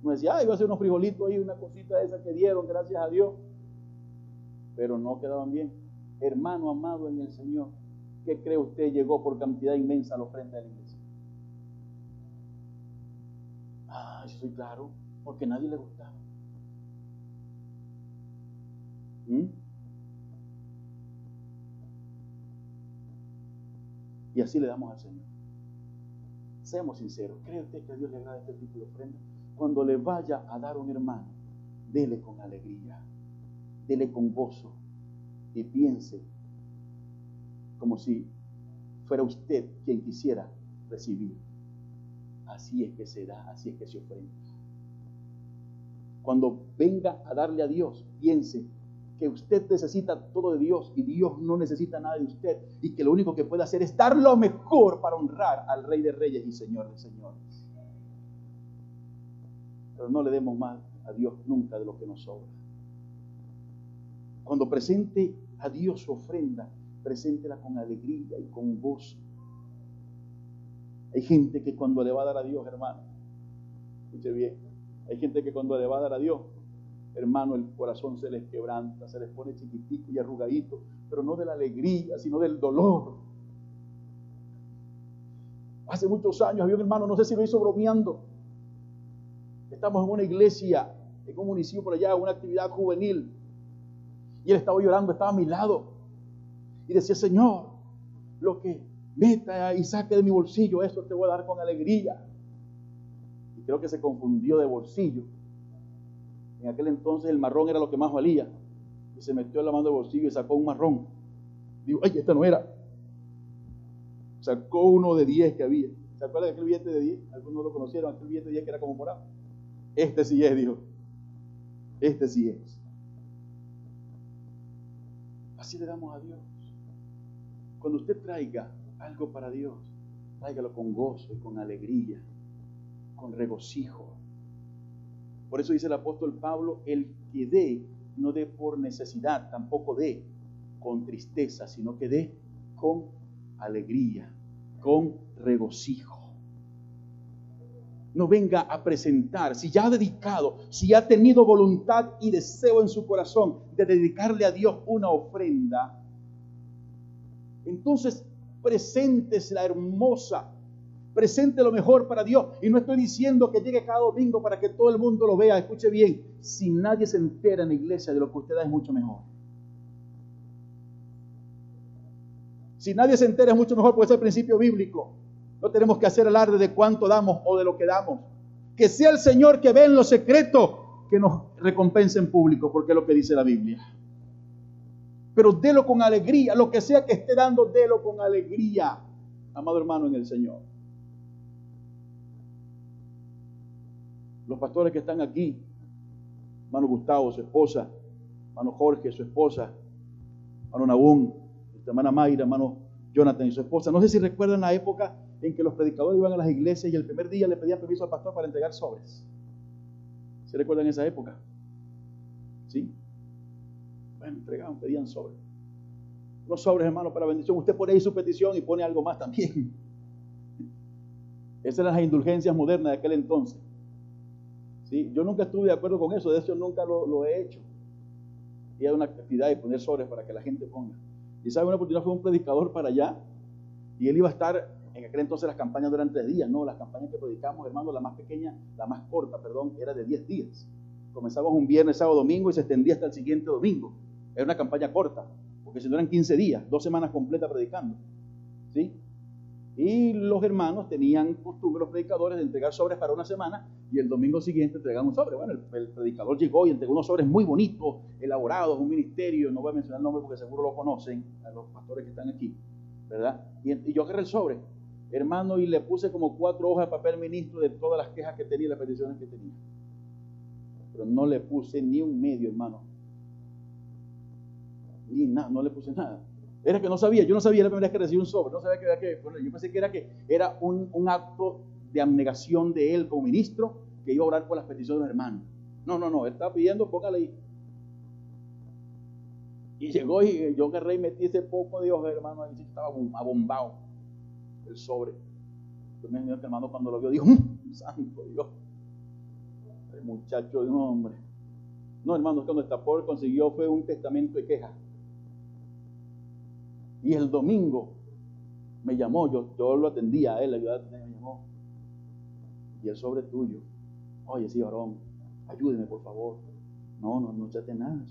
Uno decía, ay, iba a hacer unos frijolitos ahí, una cosita esa que dieron, gracias a Dios pero no quedaban bien. Hermano amado en el Señor, ¿qué cree usted llegó por cantidad inmensa a la ofrenda de la iglesia? Soy claro, porque a nadie le gustaba. ¿Mm? Y así le damos al Señor. Seamos sinceros, ¿cree usted que a Dios le agrada este tipo de ofrenda? Cuando le vaya a dar un hermano, dele con alegría dele con gozo y piense como si fuera usted quien quisiera recibir. Así es que se da, así es que se ofrenda. Cuando venga a darle a Dios, piense que usted necesita todo de Dios y Dios no necesita nada de usted y que lo único que puede hacer es dar lo mejor para honrar al Rey de Reyes y Señor de Señores. Pero no le demos más a Dios nunca de lo que nos sobra. Cuando presente a Dios su ofrenda, preséntela con alegría y con gozo. Hay gente que cuando le va a dar a Dios, hermano, escuche bien, hay gente que cuando le va a dar a Dios, hermano, el corazón se les quebranta, se les pone chiquitico y arrugadito, pero no de la alegría, sino del dolor. Hace muchos años había un hermano, no sé si lo hizo bromeando. Estamos en una iglesia, en un municipio por allá, una actividad juvenil. Y él estaba llorando, estaba a mi lado. Y decía, Señor, lo que meta y saque de mi bolsillo, eso te voy a dar con alegría. Y creo que se confundió de bolsillo. En aquel entonces el marrón era lo que más valía. Y se metió la mano del bolsillo y sacó un marrón. Digo, ay, este no era. Sacó uno de 10 que había. ¿Se acuerdan de aquel billete de 10? Algunos lo conocieron, aquel billete de 10 que era como morado. Este sí es, dijo. Este sí es. Así le damos a Dios. Cuando usted traiga algo para Dios, tráigalo con gozo y con alegría, con regocijo. Por eso dice el apóstol Pablo, el que dé, no dé por necesidad, tampoco dé con tristeza, sino que dé con alegría, con regocijo no venga a presentar, si ya ha dedicado, si ha tenido voluntad y deseo en su corazón de dedicarle a Dios una ofrenda, entonces presentes la hermosa, presente lo mejor para Dios. Y no estoy diciendo que llegue cada domingo para que todo el mundo lo vea, escuche bien, si nadie se entera en la iglesia de lo que usted da es mucho mejor. Si nadie se entera es mucho mejor, porque es el principio bíblico. No tenemos que hacer alarde de cuánto damos o de lo que damos. Que sea el Señor que ve en lo secreto que nos recompense en público, porque es lo que dice la Biblia. Pero délo con alegría, lo que sea que esté dando, délo con alegría, amado hermano en el Señor. Los pastores que están aquí, hermano Gustavo, su esposa, hermano Jorge, su esposa, hermano Nabún, hermana Mayra, hermano Jonathan y su esposa. No sé si recuerdan la época en que los predicadores iban a las iglesias y el primer día le pedían permiso al pastor para entregar sobres. ¿Se recuerdan esa época? ¿Sí? Bueno, entregaban, pedían sobres. Los sobres, hermano, para bendición. Usted pone ahí su petición y pone algo más también. Esas eran las indulgencias modernas de aquel entonces. ¿Sí? Yo nunca estuve de acuerdo con eso, de hecho nunca lo, he hecho. Y era una actividad de poner sobres para que la gente ponga. Y sabe, una oportunidad fue un predicador para allá y él iba a estar en aquel entonces las campañas no eran tres días, no, las campañas que predicamos, hermano, la más pequeña, la más corta, perdón, era de diez días. Comenzamos un viernes, sábado, domingo y se extendía hasta el siguiente domingo. Era una campaña corta, porque si no eran 15 días, dos semanas completas predicando. ¿Sí? Y los hermanos tenían costumbre, los predicadores, de entregar sobres para una semana y el domingo siguiente entregaban un sobre. Bueno, el, predicador llegó y entregó unos sobres muy bonitos, elaborados, un ministerio, no voy a mencionar el nombre porque seguro lo conocen, a los pastores que están aquí, ¿verdad? Y, y yo agarré el sobre, hermano, y le puse como cuatro hojas de papel ministro de todas las quejas que tenía y las peticiones que tenía. Pero no le puse ni un medio, hermano. Ni nada, no le puse nada. Era que no sabía, yo no sabía la primera vez que recibí un sobre, no sabía que era que, yo pensé que era que era un, acto de abnegación de él como ministro que iba a orar por las peticiones de los hermanos. No, no, no, él estaba pidiendo, póngale ahí. Y llegó y yo agarré y metí ese poco de Dios, hermano, ahí estaba abombado el sobre. Entonces mi hermano cuando lo vio dijo, mm, santo Dios, el muchacho de un hombre. No, hermano, cuando esta pobre consiguió fue un testamento de queja. Y el domingo me llamó, yo, yo lo atendía a él, me llamó. Y el sobre tuyo. Oye, sí, varón, ayúdeme por favor. No, no, no echaste nada.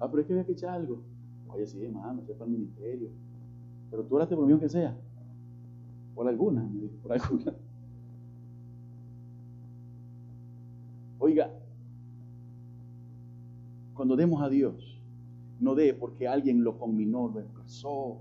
Ah, pero es que había que echar algo. Oye, sí, hermano, es para el ministerio. Pero tú oraste por mí que sea. Por alguna, por alguna. Oiga, cuando demos a Dios, no dé porque alguien lo combinó, lo empezó,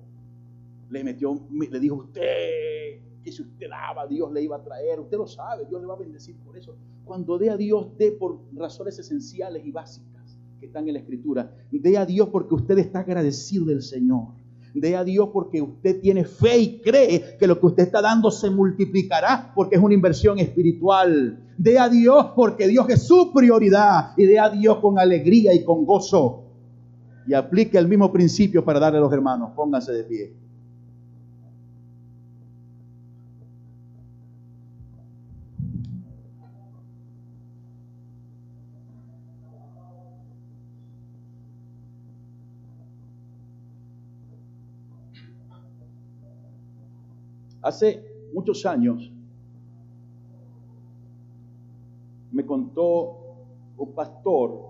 le metió, le dijo usted que si usted daba, Dios le iba a traer, usted lo sabe, Dios le va a bendecir por eso. Cuando dé a Dios, dé por razones esenciales y básicas que están en la Escritura. Dé a Dios porque usted está agradecido del Señor. Dé a Dios porque usted tiene fe y cree que lo que usted está dando se multiplicará porque es una inversión espiritual. Dé a Dios porque Dios es su prioridad y dé a Dios con alegría y con gozo. Y aplique el mismo principio para darle a los hermanos. Pónganse de pie. Hace muchos años me contó un pastor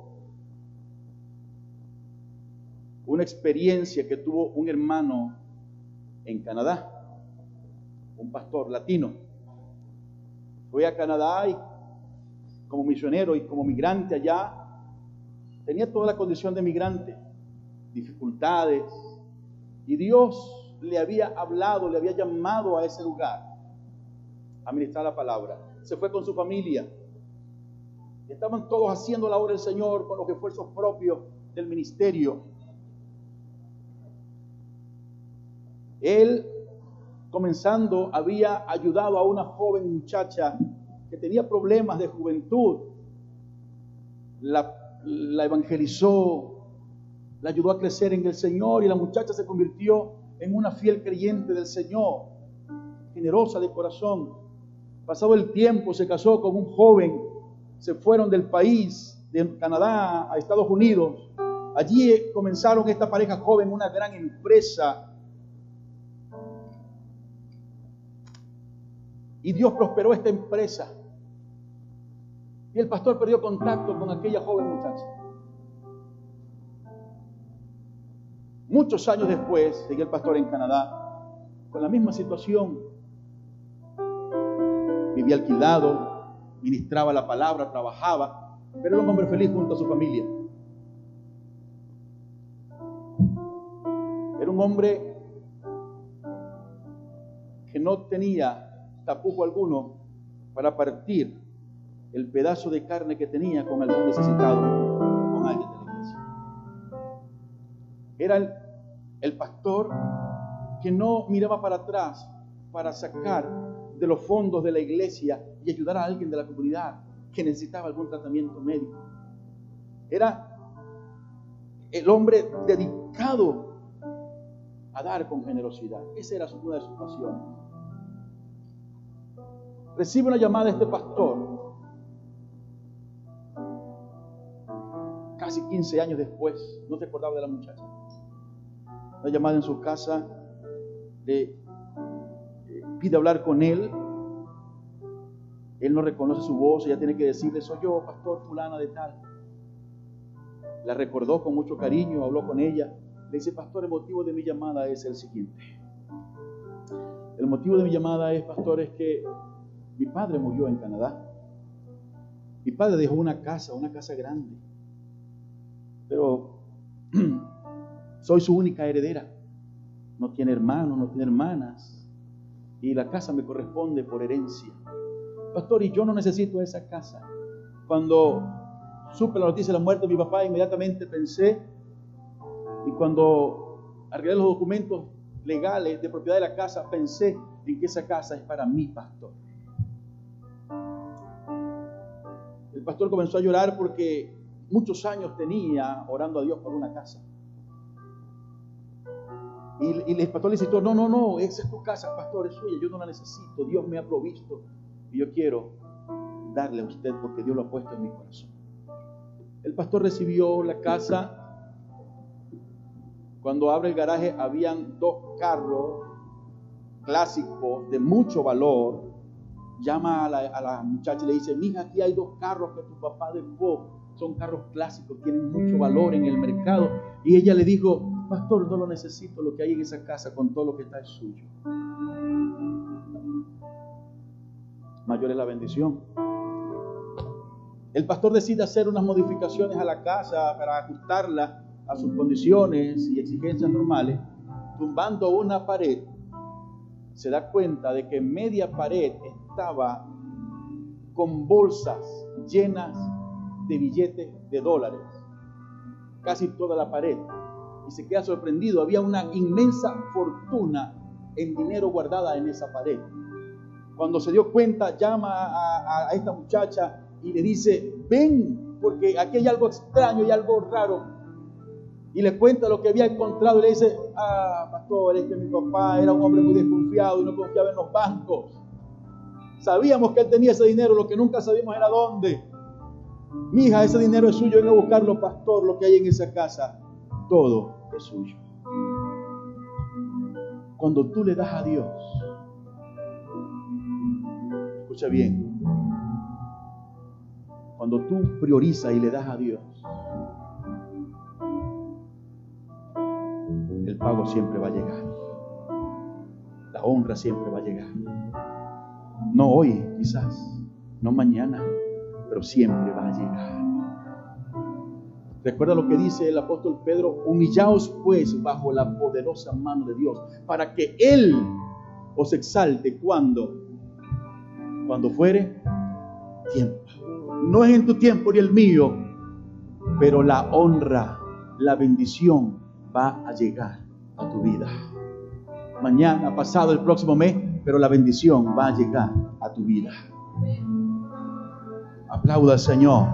una experiencia que tuvo un hermano en Canadá, un pastor latino. Fue a Canadá y como misionero y como migrante allá, tenía toda la condición de migrante, dificultades, y Dios le había hablado, le había llamado a ese lugar a ministrar la palabra. Se fue con su familia. Estaban todos haciendo la obra del Señor con los esfuerzos propios del ministerio. Él, comenzando, había ayudado a una joven muchacha que tenía problemas de juventud. La, la evangelizó, la ayudó a crecer en el Señor y la muchacha se convirtió en una fiel creyente del Señor, generosa de corazón. Pasado el tiempo se casó con un joven, se fueron del país, de Canadá a Estados Unidos. Allí comenzaron esta pareja joven una gran empresa. Y Dios prosperó esta empresa. Y el pastor perdió contacto con aquella joven muchacha. Muchos años después, seguía el pastor en Canadá, con la misma situación. Vivía alquilado, ministraba la palabra, trabajaba, pero era un hombre feliz junto a su familia. Era un hombre que no tenía tapujo alguno para partir el pedazo de carne que tenía con algún necesitado, era el, pastor que no miraba para atrás para sacar de los fondos de la iglesia y ayudar a alguien de la comunidad que necesitaba algún tratamiento médico. Era el hombre dedicado a dar con generosidad. Esa era una de sus pasiones. Recibe una llamada de este pastor casi 15 años después. No se acordaba de la muchacha una llamada en su casa, le eh, pide hablar con él Él no reconoce su voz, ella tiene que decirle, soy yo, pastor fulana de tal. La recordó con mucho cariño, habló con ella. Le dice, pastor, el motivo de mi llamada es el siguiente. El motivo de mi llamada es, pastor, es que mi padre murió en Canadá. Mi padre dejó una casa, una casa grande. Pero soy su única heredera. No tiene hermanos, no tiene hermanas. Y la casa me corresponde por herencia. Pastor, y yo no necesito esa casa. Cuando supe la noticia de la muerte de mi papá, inmediatamente pensé, y cuando arreglé los documentos legales de propiedad de la casa, pensé en que esa casa es para mi pastor. El pastor comenzó a llorar porque muchos años tenía orando a Dios por una casa. Y, el pastor le dice, no, no, no, esa es tu casa, pastor, es suya, yo no la necesito, Dios me ha provisto y yo quiero darle a usted porque Dios lo ha puesto en mi corazón. El pastor recibió la casa. Cuando abre el garaje habían dos carros clásicos de mucho valor. Llama a la, a la muchacha y le dice, mija, aquí hay dos carros que tu papá dejó. Son carros clásicos, tienen mucho valor en el mercado. Y ella le dijo, pastor, no lo necesito, lo que hay en esa casa con todo lo que está es suyo. Mayor es la bendición. El pastor decide hacer unas modificaciones a la casa para ajustarla a sus condiciones y exigencias normales, tumbando una pared, se da cuenta de que media pared estaba con bolsas llenas de billetes de dólares, casi toda la pared. Y se queda sorprendido, había una inmensa fortuna en dinero guardada en esa pared. Cuando se dio cuenta, llama a, esta muchacha y le dice, ven, porque aquí hay algo extraño y algo raro. Y le cuenta lo que había encontrado y le dice, ah, pastor, es que mi papá era un hombre muy desconfiado y no confiaba en los bancos. Sabíamos que él tenía ese dinero, lo que nunca sabíamos era dónde. Mi hija, ese dinero es suyo, venga a buscarlo, pastor, lo que hay en esa casa, todo suyo. Cuando tú le das a Dios, escucha bien, cuando tú priorizas y le das a Dios, el pago siempre va a llegar. La honra siempre va a llegar. No hoy, quizás, no mañana, pero siempre va a llegar. Recuerda lo que dice el apóstol Pedro, humillaos pues bajo la poderosa mano de Dios, para que Él os exalte cuando, cuando fuere tiempo no es en tu tiempo ni el mío, pero la honra, la bendición va a llegar a tu vida. Mañana, pasado, el próximo mes, pero la bendición va a llegar a tu vida. Aplauda al Señor.